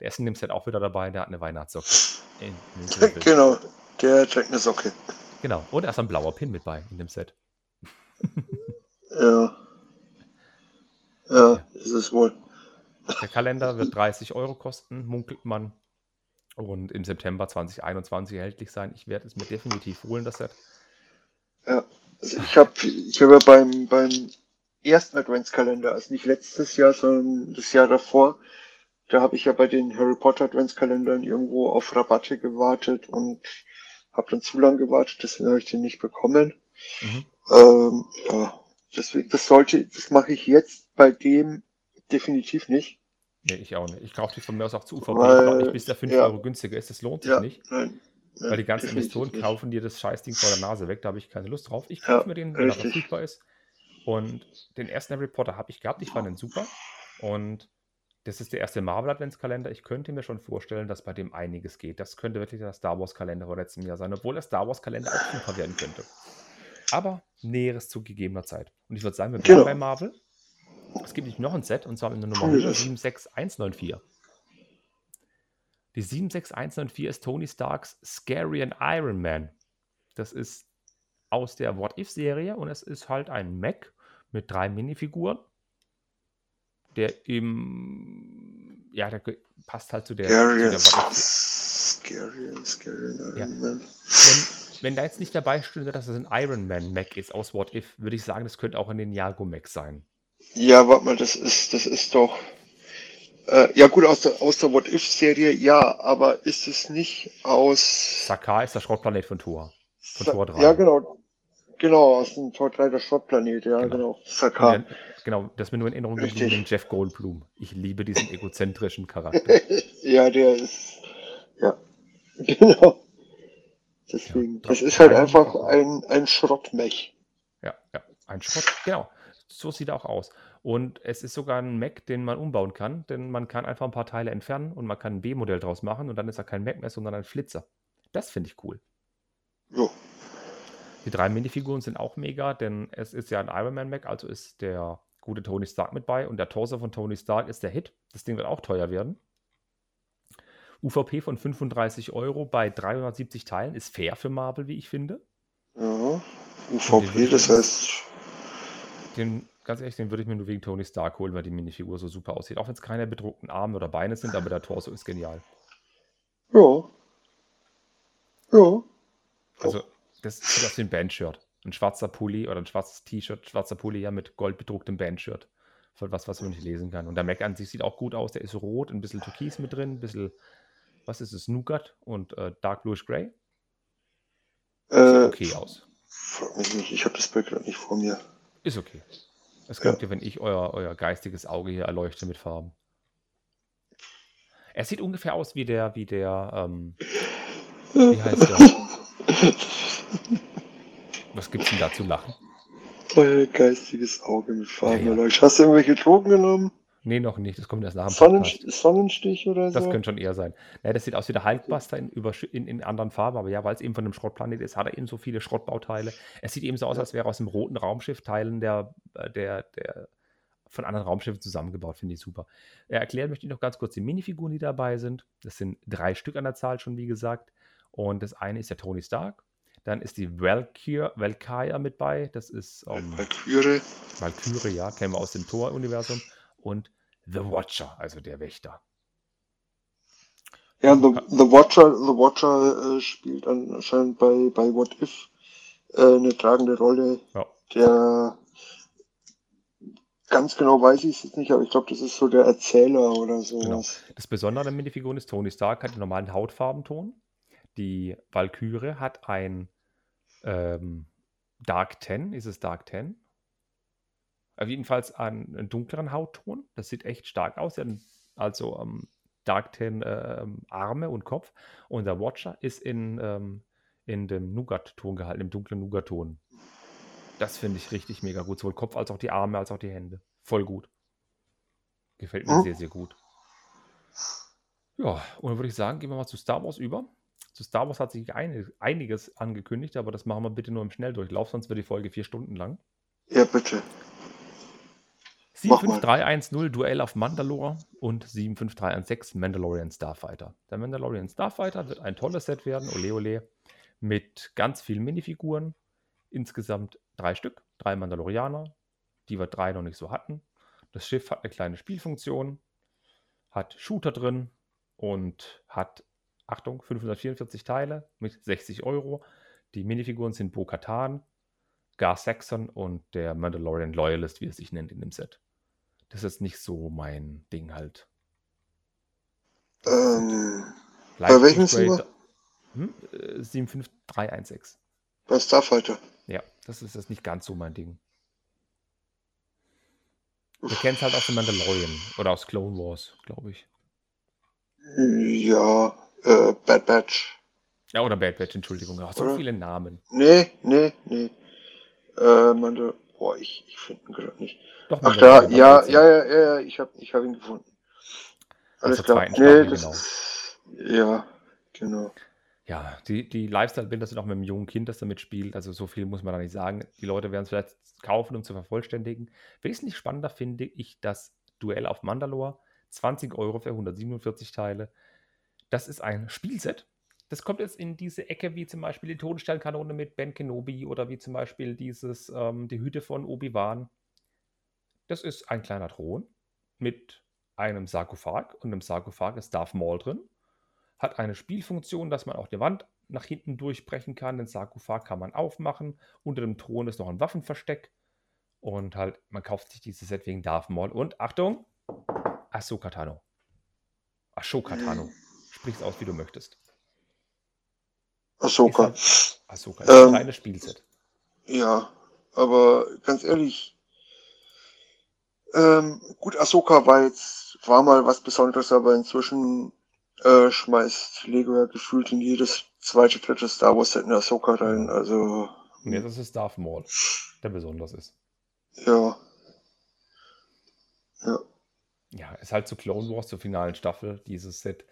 Der ist in dem Set auch wieder dabei, der hat eine Weihnachtssocke. Genau, der trägt eine Socke. Genau. Und ist ein blauer Pin mit bei in dem Set. Ja. Ja, ist es wohl. Der Kalender wird 30 Euro kosten, munkelt man. Und im September 2021 erhältlich sein. Ich werde es mir definitiv holen, das Set. Ja. Also ich habe ich hab ja beim, beim ersten Adventskalender, also nicht letztes Jahr, sondern das Jahr davor, da habe ich ja bei den Harry Potter Adventskalendern irgendwo auf Rabatte gewartet und habe dann zu lange gewartet, deswegen habe ich den nicht bekommen. Mhm. Ähm, ja, deswegen, das sollte, das mache ich jetzt bei dem definitiv nicht. Nee, ich auch nicht. Ich kaufe die von mir aus auch zu UVP. Weil- nicht, bis der 5 ja. Euro günstiger ist. Das lohnt sich Ja, nicht. nein. nein, Weil die ganzen Investoren nicht. kaufen dir das Scheißding vor der Nase weg. Da habe ich keine Lust drauf. Ich Ja, kaufe mir den, wenn er verfügbar ist. Und den ersten Harry Potter habe ich gehabt. Ich fand den super. Und das ist der erste Marvel-Adventskalender. Ich könnte mir schon vorstellen, dass bei dem einiges geht. Das könnte wirklich der Star Wars-Kalender von letztem Jahr sein, obwohl der Star Wars-Kalender auch super werden könnte. Aber Näheres zu gegebener Zeit. Und ich würde sagen, wir bleiben Genau. bei Marvel. Es gibt nicht noch ein Set, und zwar in der Nummer Tun wir das. 76194. Die 76194 ist Tony Starks Scary and Iron Man. Das ist aus der What If-Serie und es ist halt ein Mac mit drei Minifiguren, der im, ja, der passt halt zu der, Scary, scary, scary, Ja. Wenn, wenn da jetzt nicht dabei stünde, dass es ein Iron Man Mac ist aus What If, würde ich sagen, das könnte auch ein Ninjago Mac sein. Ja, warte mal, das ist, das ist doch. Äh, ja gut, aus der, aus der What If-Serie, ja, aber ist es nicht aus. Sakaar ist der Schrottplanet von Thor. Von Sa- Tor 3. Ja, genau. Genau, aus dem Tor 3 der Schrottplanet, ja, Genau. genau. Der, genau, das ist mir nur in Erinnerung geblieben, den Jeff Goldblum. Ich liebe diesen egozentrischen Charakter. ja, der ist. Ja. Genau. Deswegen. Ja, das ist halt einfach ein, ein Schrottmech. Ja, ja, ein Schrott. Genau, so sieht er auch aus. Und es ist sogar ein Mac, den man umbauen kann, denn man kann einfach ein paar Teile entfernen und man kann ein B-Modell draus machen und dann ist er kein Mac mehr, sondern ein Flitzer. Das finde ich cool. Jo. Die drei Minifiguren sind auch mega, denn es ist ja ein Iron Man Mac, also ist der gute Tony Stark mit bei und der Torso von Tony Stark ist der Hit. Das Ding wird auch teuer werden. UVP von 35 Euro bei 370 Teilen ist fair für Marvel, wie ich finde. Ja. UVP, das heißt. Den, ganz ehrlich, den würde ich mir nur wegen Tony Stark holen, weil die Minifigur so super aussieht. Auch wenn es keine bedruckten Arme oder Beine sind, aber der Torso ist genial. Ja. Ja. Also, das sieht aus wie ein Bandshirt. Ein schwarzer Pulli oder ein schwarzes T-Shirt, schwarzer Pulli ja mit goldbedrucktem Bandshirt. Von was, was man nicht lesen kann. Und der Mac an sich sieht auch gut aus. Der ist rot, ein bisschen Türkis mit drin, ein bisschen, was ist es, Nougat und äh, Dark Bluish Grey. Sieht Äh, okay aus. Frag mich nicht, ich habe das Bild gerade nicht vor mir. Ist okay. Es könnt ihr, wenn ich euer, euer geistiges Auge hier erleuchte mit Farben. Er sieht ungefähr aus wie der, wie der, ähm, wie heißt der? Was gibt's denn da zu lachen? Euer geistiges Auge mit Farben Ja, ja. Hast du irgendwelche Drogen genommen? Nee, noch nicht. Das kommt erst nach dem Podcast. Sonnenstich oder so? Das könnte schon eher sein. Ja, das sieht aus wie der Hulkbuster in, in, in anderen Farben, aber ja, weil es eben von einem Schrottplanet ist, hat er eben so viele Schrottbauteile. Es sieht eben so aus, als wäre aus dem roten Raumschiff Teilen der, äh, der, der von anderen Raumschiffen zusammengebaut. Finde ich super. Ja, erklären möchte ich noch ganz kurz die Minifiguren, die dabei sind. Das sind drei Stück an der Zahl schon, wie gesagt. Und das eine ist der Tony Stark. Dann ist die Valkyr, Valkyria mit bei. Das ist ähm, Valkyrie. Valkyrie, ja, kennen wir aus dem Tor-Universum. Und The Watcher, also der Wächter. Ja, The, The Watcher, The Watcher äh, spielt anscheinend bei, bei What If äh, eine tragende Rolle. Ja. Der ganz genau weiß ich es jetzt nicht, aber ich glaube, das ist so der Erzähler oder sowas. Genau. Das Besondere an der Minifiguren ist, Tony Stark hat den normalen Hautfarbenton. Die Valkyrie hat ein ähm, Dark 10. Ist es Dark 10? Auf jedenfalls einen, einen dunkleren Hautton. Das sieht echt stark aus. Also ähm, Dark 10 ähm, Arme und Kopf. Und der Watcher ist in, ähm, in dem Nougat-Ton gehalten, im dunklen Nougat-Ton. Das finde ich richtig mega gut. Sowohl Kopf als auch die Arme als auch die Hände. Voll gut. Gefällt mir Mhm. sehr, sehr gut. Ja, und dann würde ich sagen, gehen wir mal zu Star Wars über. Zu Star Wars hat sich ein, einiges angekündigt, aber das machen wir bitte nur im Schnelldurchlauf, sonst wird die Folge vier Stunden lang. Ja, bitte. Mach mal. 75310 Duell auf Mandalore und 75316 Mandalorian Starfighter. Der Mandalorian Starfighter wird ein tolles Set werden, ole ole, mit ganz vielen Minifiguren. Insgesamt drei Stück, drei Mandalorianer, die wir drei noch nicht so hatten. Das Schiff hat eine kleine Spielfunktion, hat Shooter drin und hat, Achtung, 544 Teile mit 60 Euro. Die Minifiguren sind Bo-Katan, Gar Saxon und der Mandalorian Loyalist, wie er sich nennt in dem Set. Das ist nicht so mein Ding halt. Ähm, Bei welchem Rate- Hm? Äh, 75316. bei Starfighter. Ja, das ist das nicht ganz so mein Ding. Kennen es halt aus dem Mandalorian oder aus Clone Wars, glaube ich. Ja, äh, Bad Batch. Ja, oder Bad Batch, Entschuldigung. Ach, so Oder? viele Namen. Nee, nee, nee. Äh, Mandal Boah, ich, ich finde ihn gerade nicht. Doch, Ach da, ja, ja, ja, ja, ja, ich habe ich hab ihn gefunden. Alles klar. Nee, das genau. ist, ja, genau. Ja, die, die Lifestyle-Bilder sind auch mit einem jungen Kind, das damit spielt. Also so viel muss man da nicht sagen. Die Leute werden es vielleicht kaufen, um zu vervollständigen. Wesentlich spannender finde ich das Duell auf Mandalore. 20 Euro für 147 Teile. Das ist ein Spielset. Das kommt jetzt in diese Ecke, wie zum Beispiel die Todessternkanone mit Ben Kenobi oder wie zum Beispiel dieses, ähm, die Hüte von Obi-Wan. Das ist ein kleiner Thron mit einem Sarkophag und im Sarkophag ist Darth Maul drin hat eine Spielfunktion, dass man auch die Wand nach hinten durchbrechen kann. Den Sarkophag kann man aufmachen. Unter dem Thron ist noch ein Waffenversteck. Und halt, man kauft sich dieses Set wegen Darth Maul. Und Achtung, Ahsoka Tano. Ashoka Tano. Sprich's aus, wie du möchtest. Ahsoka. Ist Ahsoka ist ein Ähm. kleines Spielset. Ja, aber ganz ehrlich, ähm, gut, Ahsoka war jetzt, war mal was Besonderes, aber inzwischen äh, schmeißt Lego ja gefühlt in jedes zweite, dritte Star Wars Set eine Ahsoka rein. Also, Und jetzt ist es Darth Maul, der besonders ist. ja. Ja. Ja, ist halt zu Clone Wars, zur finalen Staffel, dieses Set.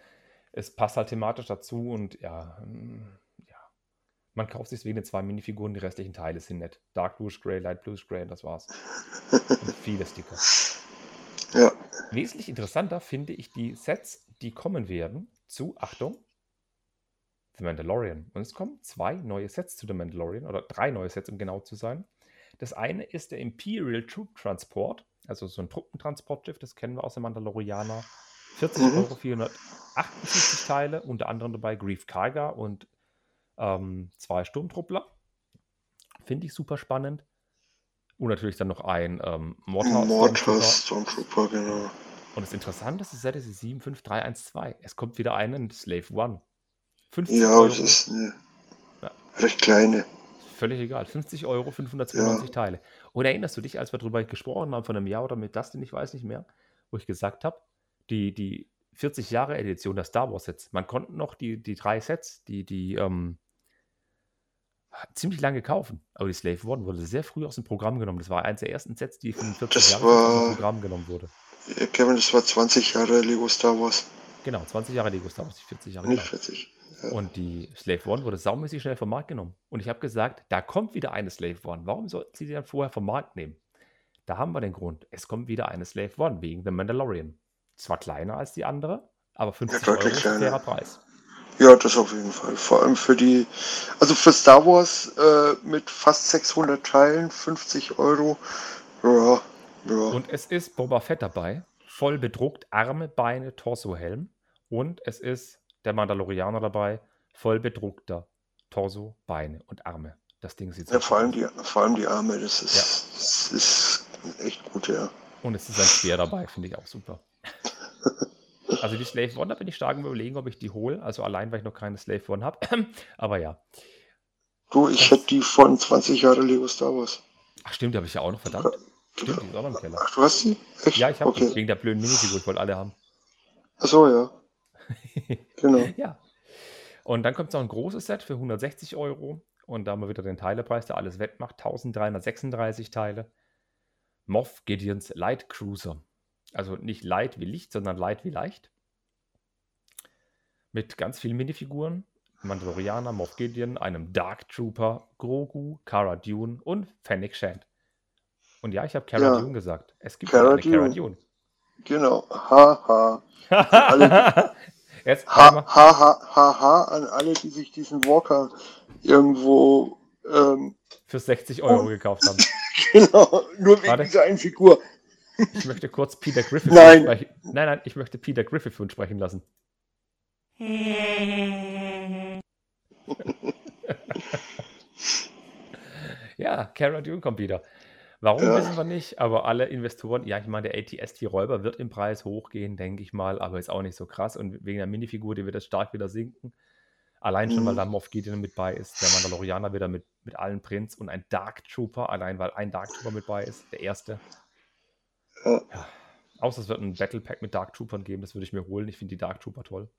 Es passt halt thematisch dazu und ja, mm, ja. Man kauft sich wegen den zwei Minifiguren, die restlichen Teile sind nett. Dark Blues Grey, Light Blues Grey und das war's. Und viele Sticker. Ja. Wesentlich interessanter finde ich die Sets, die kommen werden zu, Achtung, The Mandalorian. Und es kommen zwei neue Sets zu The Mandalorian, oder drei neue Sets, um genau zu sein. Das eine ist der Imperial Troop Transport, also so ein Truppentransportschiff, das kennen wir aus dem Mandalorianer. 40 Mhm. Euro, 458 Teile, unter anderem dabei Grief Karga und ähm, zwei Sturmtruppler. Finde ich super spannend. Und natürlich dann noch ein ähm, Mortar Mortar Stormtrooper. Genau. Und das Interessante ist, das Set ist die 75312. Es kommt wieder einen Slave One. 50 Ja, Euro. es ist eine Ja. recht kleine. Völlig egal. 50 Euro, 592 Teile. Und erinnerst du dich, als wir darüber gesprochen haben, von einem Jahr oder mit Dustin, ich weiß nicht mehr, wo ich gesagt habe, die, die 40 Jahre Edition der Star Wars Sets, man konnte noch die, die drei Sets, die, die ähm, ziemlich lange kaufen. Aber die Slave One wurde sehr früh aus dem Programm genommen. Das war eines der ersten Sets, die von 40 Das Jahren aus dem Programm genommen wurde. Kevin, das war 20 Jahre Lego Star Wars, Genau, 20 Jahre Lego Star Wars, nicht 40 Jahre. nicht Genau. 40. Ja. Und die Slave One wurde saumäßig schnell vom Markt genommen. Und ich habe gesagt, da kommt wieder eine Slave One. Warum sollten sie die dann vorher vom Markt nehmen? Da haben wir den Grund. Es kommt wieder eine Slave One wegen The Mandalorian. Zwar kleiner als die andere, aber 50 deutlich Euro ist ein fairer Preis. Ja, das auf jeden Fall. Vor allem für die, also für Star Wars äh, mit fast 600 Teilen, 50 Euro. Ja, ja. Und es ist Boba Fett dabei. voll bedruckt, Arme, Beine, Torso, Helm. Und es ist der Mandalorianer dabei, voll bedruckter Torso, Beine und Arme. Das Ding sieht Ja, vor allem, aus. die, vor allem die Arme, das ist, das ist echt gut, ja. Und es ist ein Speer dabei, finde ich auch super. Also die Slave One, da bin ich stark überlegen, ob ich die hole. Also allein, weil ich noch keine Slave One habe. Aber ja. Du, ich hätte die von 20 Jahre Lego Star Wars. Ach stimmt, die habe ich ja auch noch, verdammt. Stimmt, die ist auch noch im Keller. Ach, du hast die? Echt? Ja, ich habe okay. die, wegen der blöden Minifigur, ich wollte alle haben. Ach so, ja. Genau. Ja. Und dann kommt noch ein großes Set für 160 Euro. Und da haben wir wieder den Teilepreis, der alles wettmacht. 1336 Teile. Moff Gideons Light Cruiser. Also nicht Light wie Licht, sondern Light wie leicht. Mit ganz vielen Minifiguren. Mandalorianer, Moff Gideon, einem Dark Trooper, Grogu, Cara Dune und Fennec Shand. Und ja, ich habe Cara Ja. Dune gesagt. Es gibt Cara eine Cara Dune. Dune. Genau. Ha, ha. Jetzt Ha, ha, ha, ha, ha an alle, die sich diesen Walker irgendwo, ähm, für 60 Euro gekauft haben. genau, nur wegen Warte. dieser einen Figur. Ich möchte kurz Peter Griffith Nein. sprechen. Nein, nein, ich möchte Peter Griffith für uns sprechen lassen. ja, Cara Dune kommt wieder. Warum Ja. wissen wir nicht, aber alle Investoren, ja, ich meine, der ATST Räuber wird im Preis hochgehen, denke ich mal, aber ist auch nicht so krass und wegen der Minifigur, die wird das stark wieder sinken. Allein schon, weil Mhm. da Moff Gideon mit bei ist, der Mandalorianer wieder mit, mit allen Prints und ein Dark Trooper, allein weil ein Dark Trooper mit bei ist, der erste. Ja. Ja. Außer es wird ein Battle Pack mit Dark Troopern geben, das würde ich mir holen. Ich finde die Dark Trooper toll.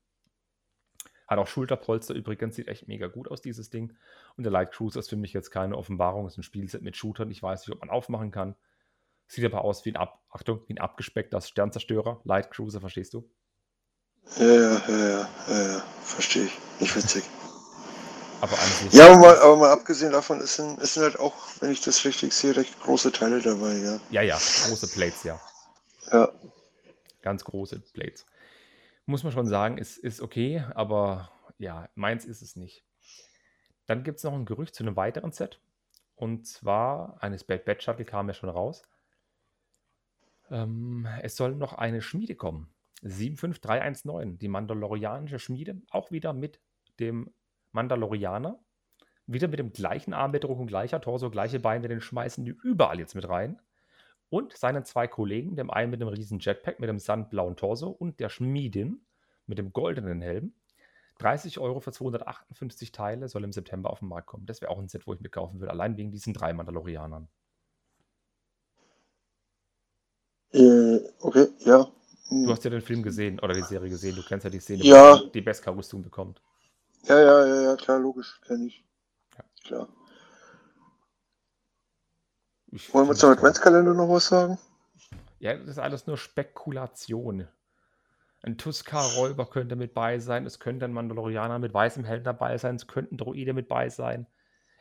Hat auch Schulterpolster übrigens, sieht echt mega gut aus, dieses Ding. Und der Light Cruiser ist für mich jetzt keine Offenbarung, ist ein Spielset mit Shootern. Ich weiß nicht, ob man aufmachen kann. Sieht aber aus wie ein, Ab Achtung, wie ein abgespeckter Sternzerstörer. Light Cruiser, verstehst du? Ja, ja, ja, ja, ja, ja. verstehe ich. Nicht witzig. Aber. Ja, aber mal, aber mal abgesehen davon, es sind halt auch, wenn ich das richtig sehe, recht große Teile dabei, ja. Ja, ja, große Plates, ja. Ja, Ganz große Plates. Muss man schon sagen, ist, ist okay, aber ja, meins ist es nicht. Dann gibt es noch ein Gerücht zu einem weiteren Set. Und zwar, eines Bad Bad Shuttle kam ja schon raus. Ähm, es soll noch eine Schmiede kommen. 75319, die Mandalorianische Schmiede, auch wieder mit dem Mandalorianer. Wieder mit dem gleichen Armbedruck und gleicher Torso, gleiche Beine, den schmeißen die überall jetzt mit rein. Und seinen zwei Kollegen, dem einen mit dem riesen Jetpack, mit dem sandblauen Torso und der Schmiedin mit dem goldenen Helm. 30 Euro für 258 Teile soll im September auf den Markt kommen. Das wäre auch ein Set, wo ich mir kaufen würde, allein wegen diesen drei Mandalorianern. äh, okay, ja. Du hast ja den Film gesehen oder die Serie gesehen, du kennst ja die Szene, Ja. wo die Beskar-Rüstung bekommt. Ja, ja, ja, ja, klar, logisch, kenne ich. Ja. Klar. Ich Wollen wir zum. Adventskalender noch was sagen? Ja, das ist alles nur Spekulation. Ein Tuskar-Räuber könnte mit bei sein, es könnte ein Mandalorianer mit weißem Helm dabei sein, es könnten Droide mit bei sein,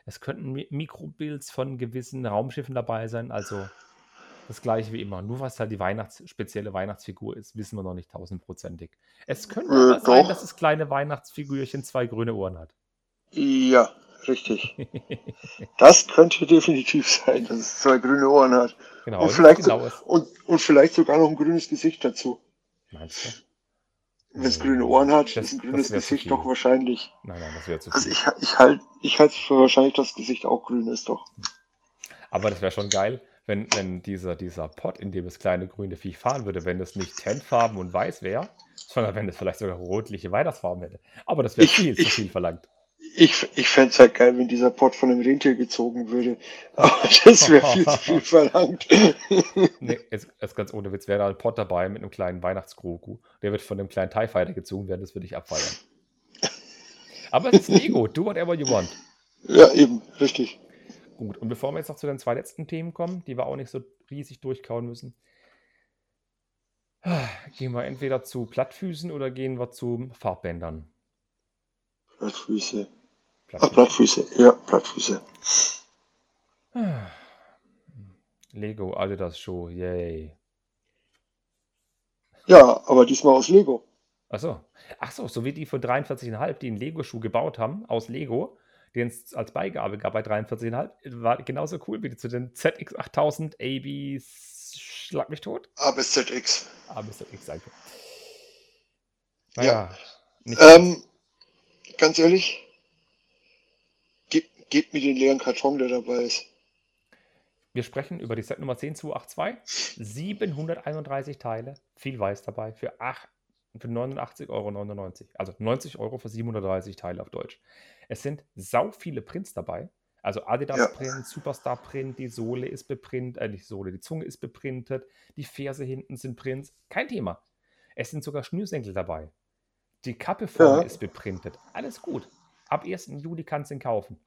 es könnten Mi Mikrobuilds von gewissen Raumschiffen dabei sein, also das gleiche wie immer. Nur was halt die Weihnachts spezielle Weihnachtsfigur ist, wissen wir noch nicht tausendprozentig. Es könnte Äh, aber sein, doch. dass das kleine Weihnachtsfigürchen zwei grüne Ohren hat. Ja, richtig. Das könnte definitiv sein, dass es zwei grüne Ohren hat. genau, Und vielleicht, so, genaues. und, und vielleicht sogar noch ein grünes Gesicht dazu. Meinst du? Wenn es grüne Ohren hat, das- ist ein grünes Gesicht doch wahrscheinlich. Nein, nein, das wäre zu Also viel. ich, ich halte ich halt für wahrscheinlich, dass das Gesicht auch grün ist, doch. Aber das wäre schon geil, wenn, wenn dieser, dieser Pot, in dem das kleine grüne Viech fahren würde, wenn es nicht Tentfarben und weiß wäre, sondern wenn es vielleicht sogar rotliche Weihnachtsfarben hätte. Aber das wäre Ich- viel zu ich- viel verlangt. Ich, ich fände es halt geil, wenn dieser Pott von einem Rentier gezogen würde. Aber das wäre viel zu viel verlangt. Nee, jetzt, jetzt ganz ohne Witz, wäre da ein Pot dabei mit einem kleinen Weihnachtsgrogu. Der wird von einem kleinen TIE Fighter gezogen werden, das würde ich abfeiern. Aber es ist Lego, do whatever you want. ja, eben, richtig. Gut, und bevor wir jetzt noch zu den zwei letzten Themen kommen, die wir auch nicht so riesig durchkauen müssen, gehen wir entweder zu Plattfüßen oder gehen wir zu Farbbändern. Plattfüße. Ah, Plattfüße. Plattfüße. Ja, Plattfüße. Lego Adidas Show, yay. Ja, aber diesmal aus Lego. Achso. Achso, so wie die von 43,5, die einen Lego-Schuh gebaut haben, aus Lego, den es als Beigabe gab bei 43,5, war genauso cool wie zu den ZX8000 AB Schlag mich tot. A bis ZX. A bis ZX. Ja. Naja, nicht Ähm, ganz ehrlich, gib, gib mir den leeren Karton, der dabei ist. Wir sprechen über die Set Nummer 10282. 731 Teile, viel Weiß dabei, für, ach- für 89,99 Euro. Also 90 Euro für 730 Teile auf Deutsch. Es sind sau viele Prints dabei. Also Adidas Ja. Print, Superstar Print, die Sohle ist beprintet, äh, nicht Sohle, die Zunge ist beprintet, die Ferse hinten sind Prints. Kein Thema. Es sind sogar Schnürsenkel dabei. Die Kappe vorne Ja. ist beprintet. Alles gut. Ab 1. Juli kannst du ihn kaufen.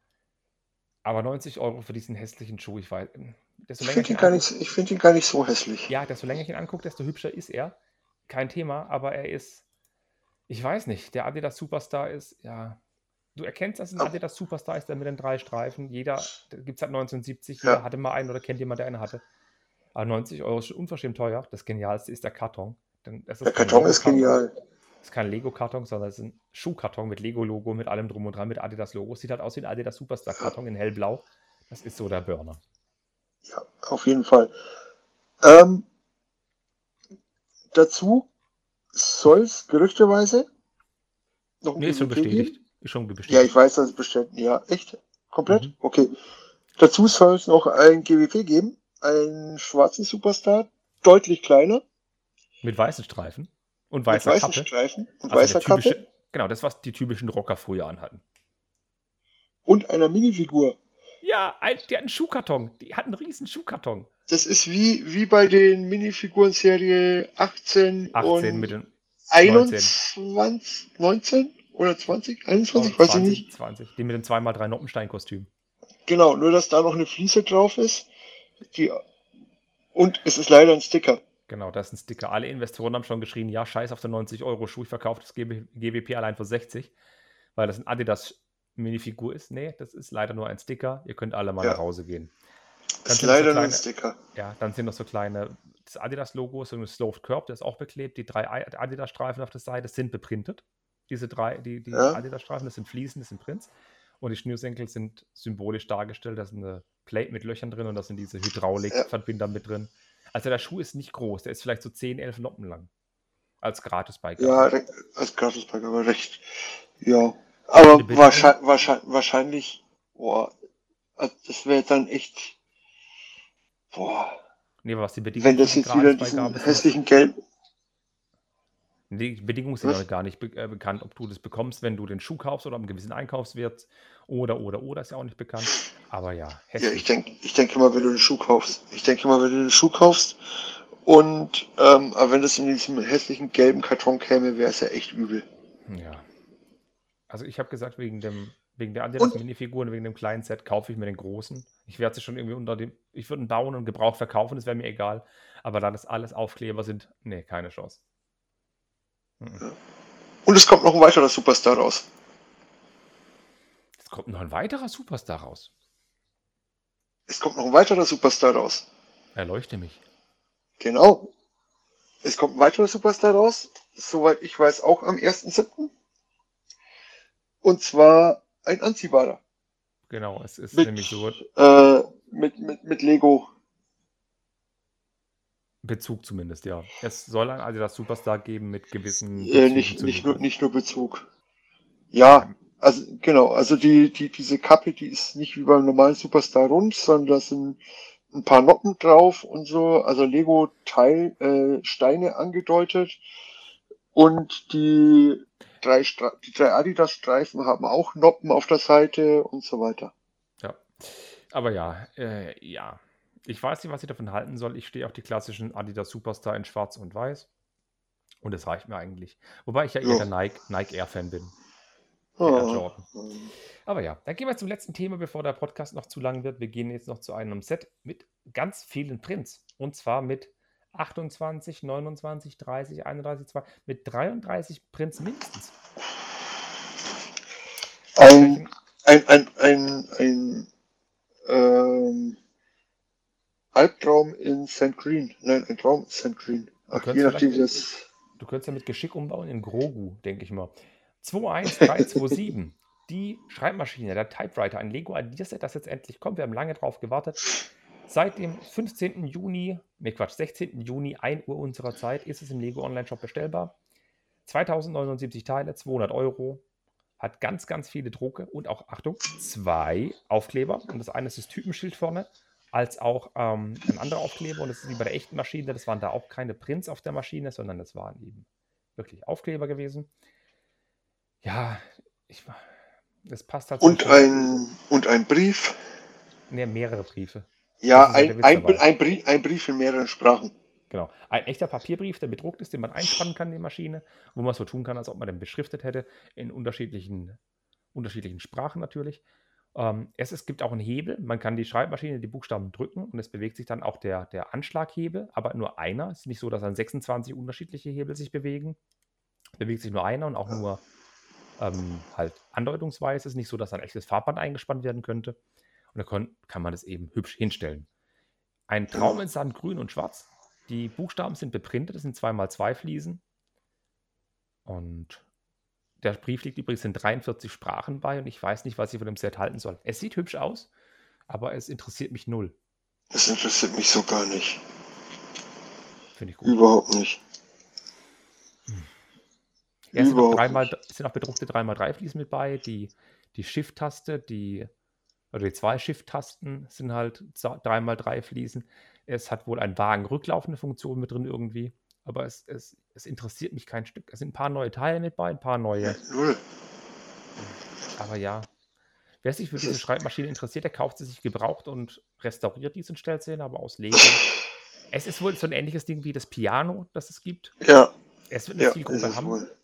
Aber 90 Euro für diesen hässlichen Schuh, ich weiß. Desto Ich finde ihn, find ihn gar nicht so hässlich. ja, desto länger ich ihn angucke, desto hübscher ist er. Kein Thema, aber er ist, ich weiß nicht, der Adidas Superstar ist, ja, du erkennst, dass es ein Aber- Adidas Superstar ist, der mit den drei Streifen. Jeder, gibt es seit 1970, Ja. jeder hatte mal einen oder kennt jemand, der einen hatte. Aber 90 Euro ist schon unverschämt teuer. Das Genialste ist der Karton. Denn das ist Der kein Karton ist Lego-Karton. genial. Das ist kein Lego-Karton, sondern es ist ein Schuhkarton mit Lego-Logo, mit allem drum und dran, mit Adidas-Logo. Sieht halt aus wie ein Adidas Superstar-Karton in hellblau. Das ist so der Burner. Ja, auf jeden Fall. Ähm, dazu soll es gerüchteweise noch ein Nee, ist schon GWP bestätigt. geben? Ist schon bestätigt. Ja, ich weiß, dass es bestätigt. Ja, echt? Komplett? Mhm. Okay. Dazu soll es noch ein GWP geben, einen schwarzen Superstar, deutlich kleiner, Mit weißen Streifen und mit weißer weißen Kappe. Streifen und Also weißer typische, Kappe Genau, das, was die typischen Rocker früher anhatten. und einer Minifigur. Ja, ein, die hatten einen Schuhkarton. Die hatten einen riesen Schuhkarton. Das ist wie, wie bei den Minifiguren Serie 18, 18 und mit den 21, 19 oder 20, 21, weiß ich 20, nicht. 20. Die mit den 2x3 Noppenstein-Kostüm. Genau, nur dass da noch eine Fliese drauf ist. Die, und es ist leider ein Sticker. Genau, das ist ein Sticker. Alle Investoren haben schon geschrien, ja, scheiß auf den 90 Euro Schuh, ich verkaufe das GWP allein für 60, weil das ein Adidas Minifigur ist. Nee, das ist leider nur ein Sticker. Ihr könnt alle mal Ja. nach Hause gehen. Dann Ist noch so leider nur ein kleine- Sticker. Ja, dann sind noch so kleine, das Adidas-Logo, so ein Sloped Curb, der ist auch beklebt. Die drei Adidas-Streifen auf der Seite sind beprintet. Diese drei, die, die Ja. Adidas-Streifen, das sind Fliesen, das sind Prints. Und die Schnürsenkel sind symbolisch dargestellt. Da ist eine Plate mit Löchern drin und da sind diese Hydraulikverbinder mit drin. Also der Schuh ist nicht groß, der ist vielleicht so 10, 11 Noppen lang. Als Gratis-Beigabe. Ja, als Gratispack, aber recht. Ja. Aber wahrscheinlich, wahrscheinlich, wahrscheinlich, boah, also das wäre dann echt, boah, Nee, was die Bedingungen wenn das jetzt wieder diesen hässlichen Gelb, Die Bedingungen sind noch gar nicht be äh, bekannt, ob du das bekommst, wenn du den Schuh kaufst oder am gewissen Einkaufswert oder, oder, oder, ist ja auch nicht bekannt. Aber ja, Ja, hässlich. ich denke, ich denke mal, wenn du einen Schuh kaufst. Ich denke mal, wenn du einen Schuh kaufst und ähm, aber wenn das in diesem hässlichen gelben Karton käme, wäre es ja echt übel. Ja. Also ich habe gesagt, wegen dem, wegen der Und- Minifiguren, wegen dem kleinen Set kaufe ich mir den großen. Ich werde sie schon irgendwie unter dem, ich würde ihn bauen und gebraucht verkaufen, das wäre mir egal. Aber da das alles Aufkleber sind, nee, keine Chance. Mhm. Und es kommt noch ein weiterer Superstar raus. Jetzt kommt noch ein weiterer Superstar raus. Es kommt noch ein weiterer Superstar raus. Erleuchte mich. Genau. Es kommt ein weiterer Superstar raus. Soweit ich weiß, auch am 1.7. Und zwar ein anziehbarer. Genau, es ist Mit, nämlich so äh, mit, mit, mit Lego. Bezug zumindest, ja. Es soll ein Adidas Superstar geben mit gewissen Äh, nicht, nicht, nur, nicht nur Bezug. Ja, also genau, also die, die, diese Kappe, die ist nicht wie beim normalen Superstar rund, sondern da sind ein paar Noppen drauf und so, also Lego-Teil, äh, Steine angedeutet. Und die drei, Stra die drei Adidas-Streifen haben auch Noppen auf der Seite und so weiter. Ja. Aber ja, äh, ja. Ich weiß nicht, was ich davon halten soll. Ich stehe auf die klassischen Adidas Superstar in Schwarz und Weiß. Und es reicht mir eigentlich. Wobei ich ja eher Ja. der Nike, Nike Air-Fan bin. Jordan. Aber ja, dann gehen wir zum letzten Thema, bevor der Podcast noch zu lang wird. Wir gehen jetzt noch zu einem Set mit ganz vielen Prints. Und zwar mit 28, 29, 30, 31, 2, mit 33 Prints mindestens. ein, ein, ein, ein, ein ähm, Albtraum in St. Green. Nein, ein Traum in St. Green. Ach, je nachdem, wie das. Du könntest ja mit Geschick umbauen in Grogu, denke ich mal. 21327. die Schreibmaschine, der Typewriter, ein Lego Ideaset, das jetzt endlich kommt. Wir haben lange drauf gewartet. Seit dem 15. Juni, ne Quatsch, 16. Juni, 1 Uhr unserer Zeit, ist es im Lego Online-Shop bestellbar. 2079 Teile, 200 Euro. Hat ganz, ganz viele Drucke und auch, Achtung, zwei Aufkleber. Und das eine ist das Typenschild vorne, als auch ähm, ein anderer Aufkleber. Und das ist wie bei der echten Maschine. Das waren da auch keine Prints auf der Maschine, sondern das waren eben wirklich Aufkleber gewesen. Ja, ich, das passt halt. Und ein, und ein Brief. Ne, mehrere Briefe. Ja, ein, ein, ein, Brief, ein Brief in mehreren Sprachen. Genau. Ein echter Papierbrief, der bedruckt ist, den man einspannen kann in die Maschine, wo man so tun kann, als ob man den beschriftet hätte, in unterschiedlichen, unterschiedlichen Sprachen natürlich. Ähm, es, es gibt auch einen Hebel, man kann die Schreibmaschine, die Buchstaben drücken und es bewegt sich dann auch der, der Anschlaghebel, aber nur einer. Es ist nicht so, dass dann 26 unterschiedliche Hebel sich bewegen. Bewegt sich nur einer und auch nur ähm, halt andeutungsweise. Es ist nicht so, dass ein echtes Farbband eingespannt werden könnte. Und da kann, kann man das eben hübsch hinstellen. Ein Traum in Sand, grün und schwarz. Die Buchstaben sind beprintet, das sind zweimal zwei Fliesen. Und der Brief liegt übrigens in 43 Sprachen bei und ich weiß nicht, was ich von dem Set halten soll. Es sieht hübsch aus, aber es interessiert mich null. Es interessiert mich so gar nicht. Finde ich gut. Überhaupt nicht. Ja, es sind, dreimal, nicht. es sind auch bedruckte 3x3 Fliesen mit bei. Die, die Shift-Taste, die, oder die zwei Shift-Tasten sind halt 3x3 Fliesen. Es hat wohl eine wagenrücklaufende Funktion mit drin irgendwie. Aber es, es, es interessiert mich kein Stück. Es sind ein paar neue Teile mit bei, ein paar neue. Null. Aber ja, wer sich für diese Schreibmaschine interessiert, der kauft sie sich gebraucht und restauriert diesen Stellzähler, aber aus Lego. Es ist wohl so ein ähnliches Ding wie das Piano, das es gibt. Ja, Es wird eine ja, Zielgruppe haben, wohl.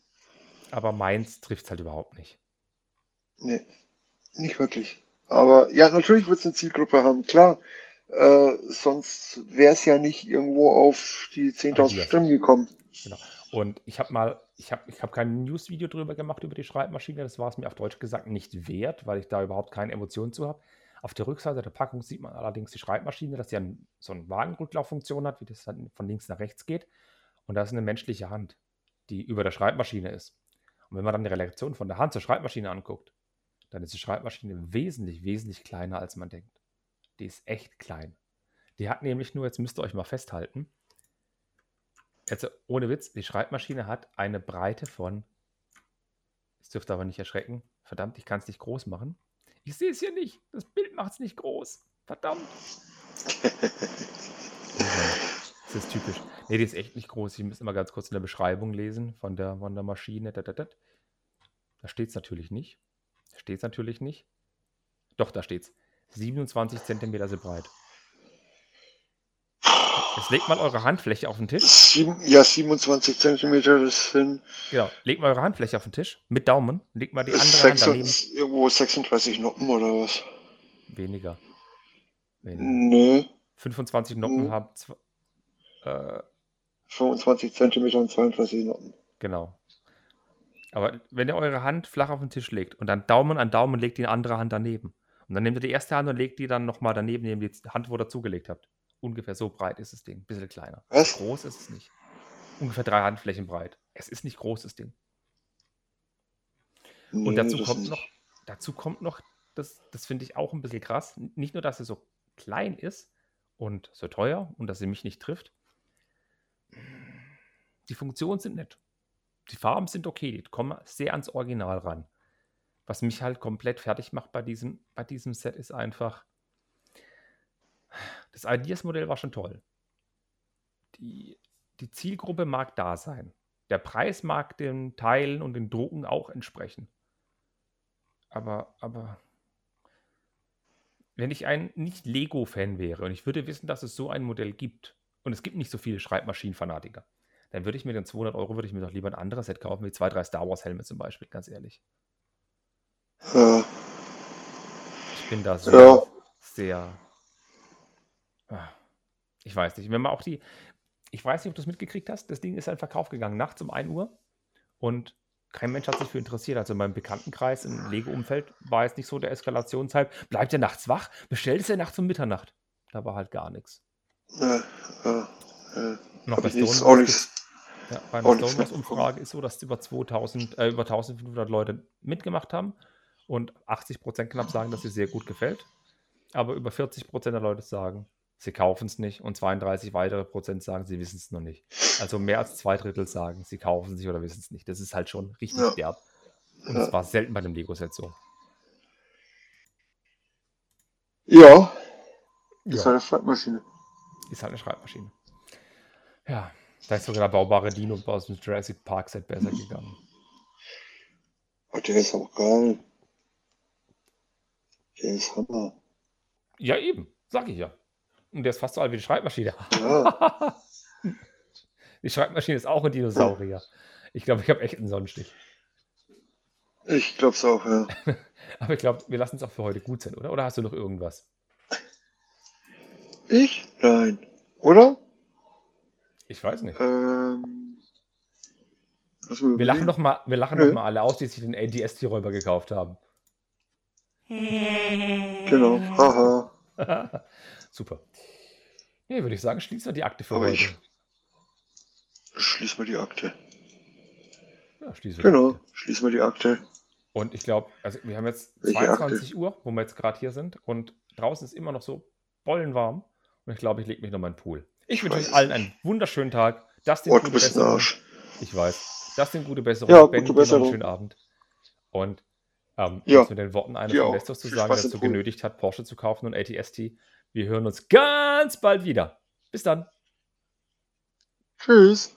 aber meins trifft es halt überhaupt nicht. Nee, nicht wirklich. Aber ja, natürlich wird es eine Zielgruppe haben, klar. Äh, sonst wäre es ja nicht irgendwo auf die 10.000 Ideas. Stimmen gekommen. Genau. Und ich habe mal, ich habe ich hab kein News-Video drüber gemacht über die Schreibmaschine. Das war es mir auf Deutsch gesagt nicht wert, weil ich da überhaupt keine Emotionen zu habe. Auf der Rückseite der Packung sieht man allerdings die Schreibmaschine, dass sie so eine Wagenrücklauffunktion hat, wie das dann von links nach rechts geht. Und da ist eine menschliche Hand, die über der Schreibmaschine ist. Und wenn man dann die Relation von der Hand zur Schreibmaschine anguckt, dann ist die Schreibmaschine wesentlich, wesentlich kleiner, als man denkt. Die ist echt klein. Die hat nämlich nur, jetzt müsst ihr euch mal festhalten, Jetzt ohne Witz, die Schreibmaschine hat eine Breite von, es dürfte aber nicht erschrecken, verdammt, ich kann es nicht groß machen. Ich sehe es hier nicht, das Bild macht es nicht groß, verdammt. Das ist typisch. Nee, die ist echt nicht groß. Ich muss mal ganz kurz in der Beschreibung lesen von der, von der Maschine. Da steht es natürlich nicht. Steht es natürlich nicht. Doch, da steht es. 27 Zentimeter so breit. Jetzt legt mal eure Handfläche auf den Tisch. Sieben, ja, 27 Zentimeter, das sind Genau. Legt mal eure Handfläche auf den Tisch mit Daumen. Legt mal die andere Hand 6, daneben. irgendwo 36 Noppen oder was? Weniger. Weniger. Nö, 25 Noppen Mhm. haben. zw- Äh, 25 Zentimeter und 32 Noppen. genau. Aber wenn ihr eure Hand flach auf den Tisch legt und dann Daumen an Daumen legt die andere Hand daneben. Und dann nehmt ihr die erste Hand und legt die dann nochmal daneben, neben die Hand, wo ihr dazugelegt habt. Ungefähr so breit ist das Ding. Ein bisschen kleiner. Was? Groß ist es nicht. Ungefähr drei Handflächen breit. Es ist nicht groß, das Ding. Und Nee, dazu das kommt nicht. noch, dazu kommt noch, das, das finde ich auch ein bisschen krass. Nicht nur, dass sie so klein ist und so teuer und dass sie mich nicht trifft. Die Funktionen sind nett. Die Farben sind okay, die kommen sehr ans Original ran. Was mich halt komplett fertig macht bei diesem, bei diesem Set ist einfach, das Ideas-Modell war schon toll. Die, die Zielgruppe mag da sein. Der Preis mag den Teilen und den Drucken auch entsprechen. Aber, aber wenn ich ein Nicht-Lego-Fan wäre und ich würde wissen, dass es so ein Modell gibt und es gibt nicht so viele Schreibmaschinen-Fanatiker, dann würde ich mir den 200 Euro, würde ich mir doch lieber ein anderes Set kaufen, wie zwei, drei Star Wars-Helme zum Beispiel, ganz ehrlich. Ja, Ich bin da so Ja. sehr. Ah, Ich weiß nicht. Wenn man auch die. Ich weiß nicht, ob du es mitgekriegt hast. Das Ding ist in Verkauf gegangen, nachts um 1 Uhr. Und kein Mensch hat sich für interessiert. Also in meinem Bekanntenkreis im Lego-Umfeld war jetzt nicht so der Eskalationshype. Bleibt ihr nachts wach? Bestellt es ja nachts um Mitternacht. Da war halt gar nichts. ja, ja, ja. Hab bei Stone auch Wars nichts. Ja, bei einer Stonewalls-Umfrage ist so, dass über 2000, äh, über 1500 Leute mitgemacht haben und 80% knapp sagen, dass sie sehr gut gefällt. Aber über 40% der Leute sagen, sie kaufen es nicht und 32 weitere Prozent sagen, sie wissen es noch nicht. Also mehr als zwei Drittel sagen, sie kaufen es sich oder wissen es nicht. Das ist halt schon richtig Ja. derb. Und Ja. es war selten bei dem Lego-Set so. Ja, Ja. ist halt eine Schreibmaschine. Ist halt eine Schreibmaschine. Ja, da ist sogar der baubare Dino aus dem Jurassic Park Set besser gegangen. Oh, der ist auch geil. Der ist Hammer. Ja, eben, sag ich ja. Und der ist fast so alt wie die Schreibmaschine. Ja, Die Schreibmaschine ist auch ein Dinosaurier. Ich glaube, ich habe echt einen Sonnenstich. ich glaub's auch, ja. Aber ich glaube, wir lassen es auch für heute gut sein, oder? Oder hast du noch irgendwas? Ich? Nein. Oder? Ich weiß nicht. Ähm, mal Wir lachen doch mal, wir lachen Nö. doch mal alle aus, die sich den ADST-Räuber gekauft haben. Genau. Haha. Super. Nee, würde ich sagen, schließen wir die Akte für Aber heute. ich- Schließ mal die Akte. Ja, schließen wir die Genau. Akte. Schließ mal die Akte. Und ich glaube, also wir haben jetzt Welche 22 Uhr, wo wir jetzt gerade hier sind. Und draußen ist immer noch so bollenwarm. Und ich glaube, ich lege mich noch mal in den Pool. Ich wünsche euch allen einen wunderschönen Tag. Das Oh, ein Arsch. Ich weiß. Das den gute Besserung. Ja, Ben, gute noch einen Besserung. schönen Abend. Und ähm, Ja, mit den Worten von auch. Vestos zu sagen, der dazu genötigt hat, Porsche zu kaufen und ATST. Wir hören uns ganz bald wieder. Bis dann. Tschüss.